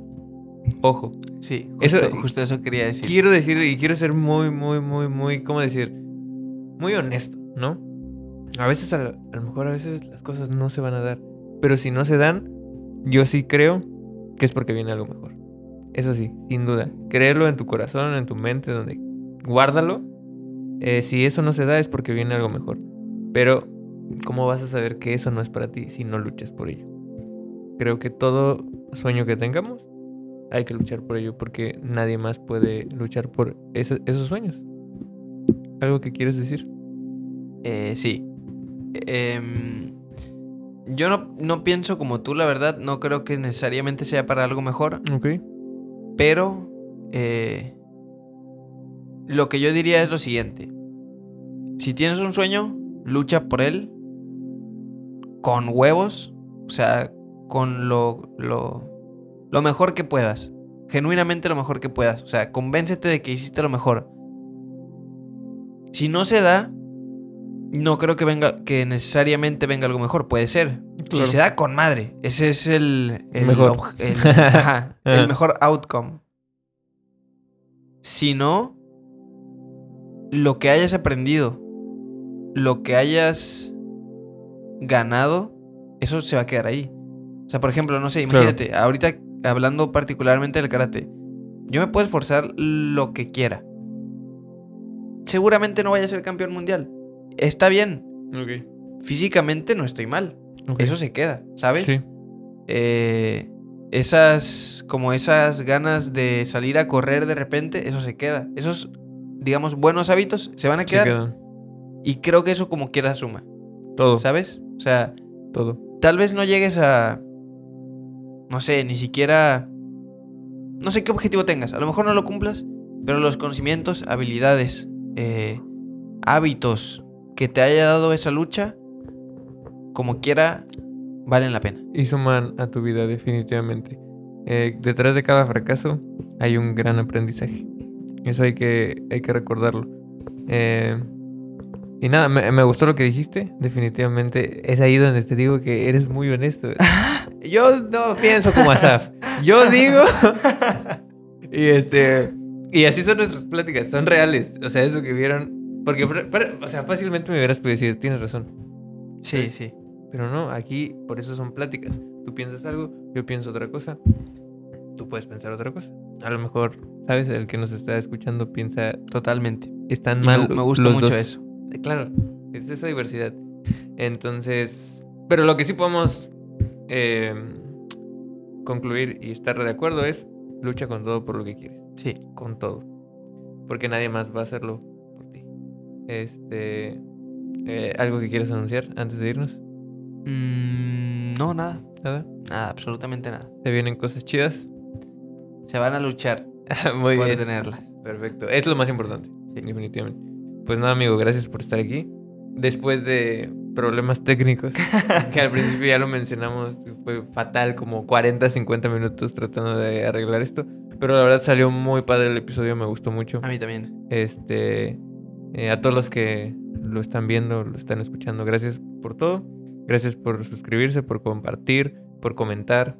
Ojo. Sí, Eso- justo justo eso quería decir. Quiero decir, y quiero ser muy, muy, muy, muy, ¿cómo decir? Muy honesto, ¿no? A veces, a, lo- a lo mejor a veces las cosas no se van a dar. Pero si no se dan, yo sí creo que es porque viene algo mejor. Eso sí, sin duda. Créelo en tu corazón, en tu mente, donde guárdalo. Eh, si eso no se da es porque viene algo mejor. Pero, ¿cómo vas a saber que eso no es para ti si no luchas por ello? Creo que todo sueño que tengamos hay que luchar por ello porque nadie más puede luchar por ese- esos sueños. ¿Algo que quieres decir? Eh, sí. Em, yo no, no pienso como tú, la verdad. No creo que necesariamente sea para algo mejor. Ok. Pero eh, lo que yo diría es lo siguiente. Si tienes un sueño, lucha por él con huevos. O sea, con lo, lo, lo mejor que puedas. Genuinamente lo mejor que puedas. O sea, convéncete de que hiciste lo mejor. Si no se da, no creo que venga, que necesariamente venga algo mejor. Puede ser. Claro. Si se da con madre. Ese es el, el Mejor. el- ajá, el Ah. mejor outcome. Si no, lo que hayas aprendido, lo que hayas ganado, eso se va a quedar ahí. O sea, por ejemplo, no sé, Claro. imagínate, ahorita hablando particularmente del karate, yo me puedo esforzar lo que quiera. Seguramente no vaya a ser campeón mundial. Está bien. Ok. Físicamente no estoy mal. Eso se queda, ¿sabes? Sí. Eh, esas, como esas ganas de salir a correr de repente, eso se queda. Esos, digamos, buenos hábitos se van a Se quedar. quedan. Y creo que eso como quiera suma, Todo. ¿sabes? O sea, Todo. tal vez no llegues a, no sé, ni siquiera, no sé qué objetivo tengas. A lo mejor no lo cumplas, pero los conocimientos, habilidades, eh, hábitos que te haya dado esa lucha, como quiera, valen la pena. Y suman a tu vida definitivamente. Eh, detrás de cada fracaso hay un gran aprendizaje. Eso hay que, hay que recordarlo. Eh, y nada, me, me gustó lo que dijiste. Definitivamente es ahí donde te digo que eres muy honesto. Yo no pienso como Asaf. Yo digo. y este. Y así son nuestras pláticas, son reales. O sea, eso que vieron. Porque, pero- o sea, fácilmente me hubieras podido decir, tienes razón. Sí, sí. Pero no, aquí por eso son pláticas. Tú piensas algo, yo pienso otra cosa. Tú puedes pensar otra cosa. A lo mejor, ¿sabes? El que nos está escuchando piensa, Totalmente. están Y mal. me, me gusta los mucho dos". eso. Eh, Claro, es esa diversidad. Entonces, pero lo que sí podemos eh, concluir y estar de acuerdo es lucha con todo por lo que quieres. Sí. Con todo. Porque nadie más va a hacerlo. Este, eh, ¿Algo que quieras anunciar antes de irnos? Mm, no, nada. ¿Nada? Nada, absolutamente nada. ¿Se vienen cosas chidas? Se van a luchar Muy por bien. tenerlas. Perfecto. Es lo más importante. Definitivamente. Pues nada, amigo, gracias por estar aquí. Después de problemas técnicos, que al principio ya lo mencionamos, fue fatal, como 40, 50 minutos tratando de arreglar esto. Pero la verdad salió muy padre el episodio, me gustó mucho. A mí también. Este, eh, a todos los que lo están viendo, lo están escuchando, gracias por todo. Gracias por suscribirse, por compartir, por comentar.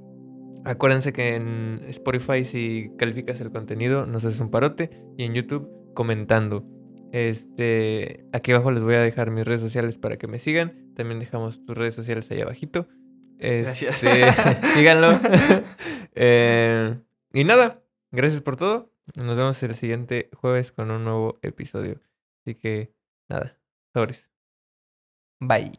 Acuérdense que en Spotify si calificas el contenido nos haces un parote y en YouTube comentando. Este, aquí abajo les voy a dejar mis redes sociales para que me sigan. También dejamos tus redes sociales ahí abajito. Gracias. Este, síganlo. Eh, y nada, gracias por todo. Nos vemos el siguiente jueves con un nuevo episodio. Así que nada, sobres. Bye.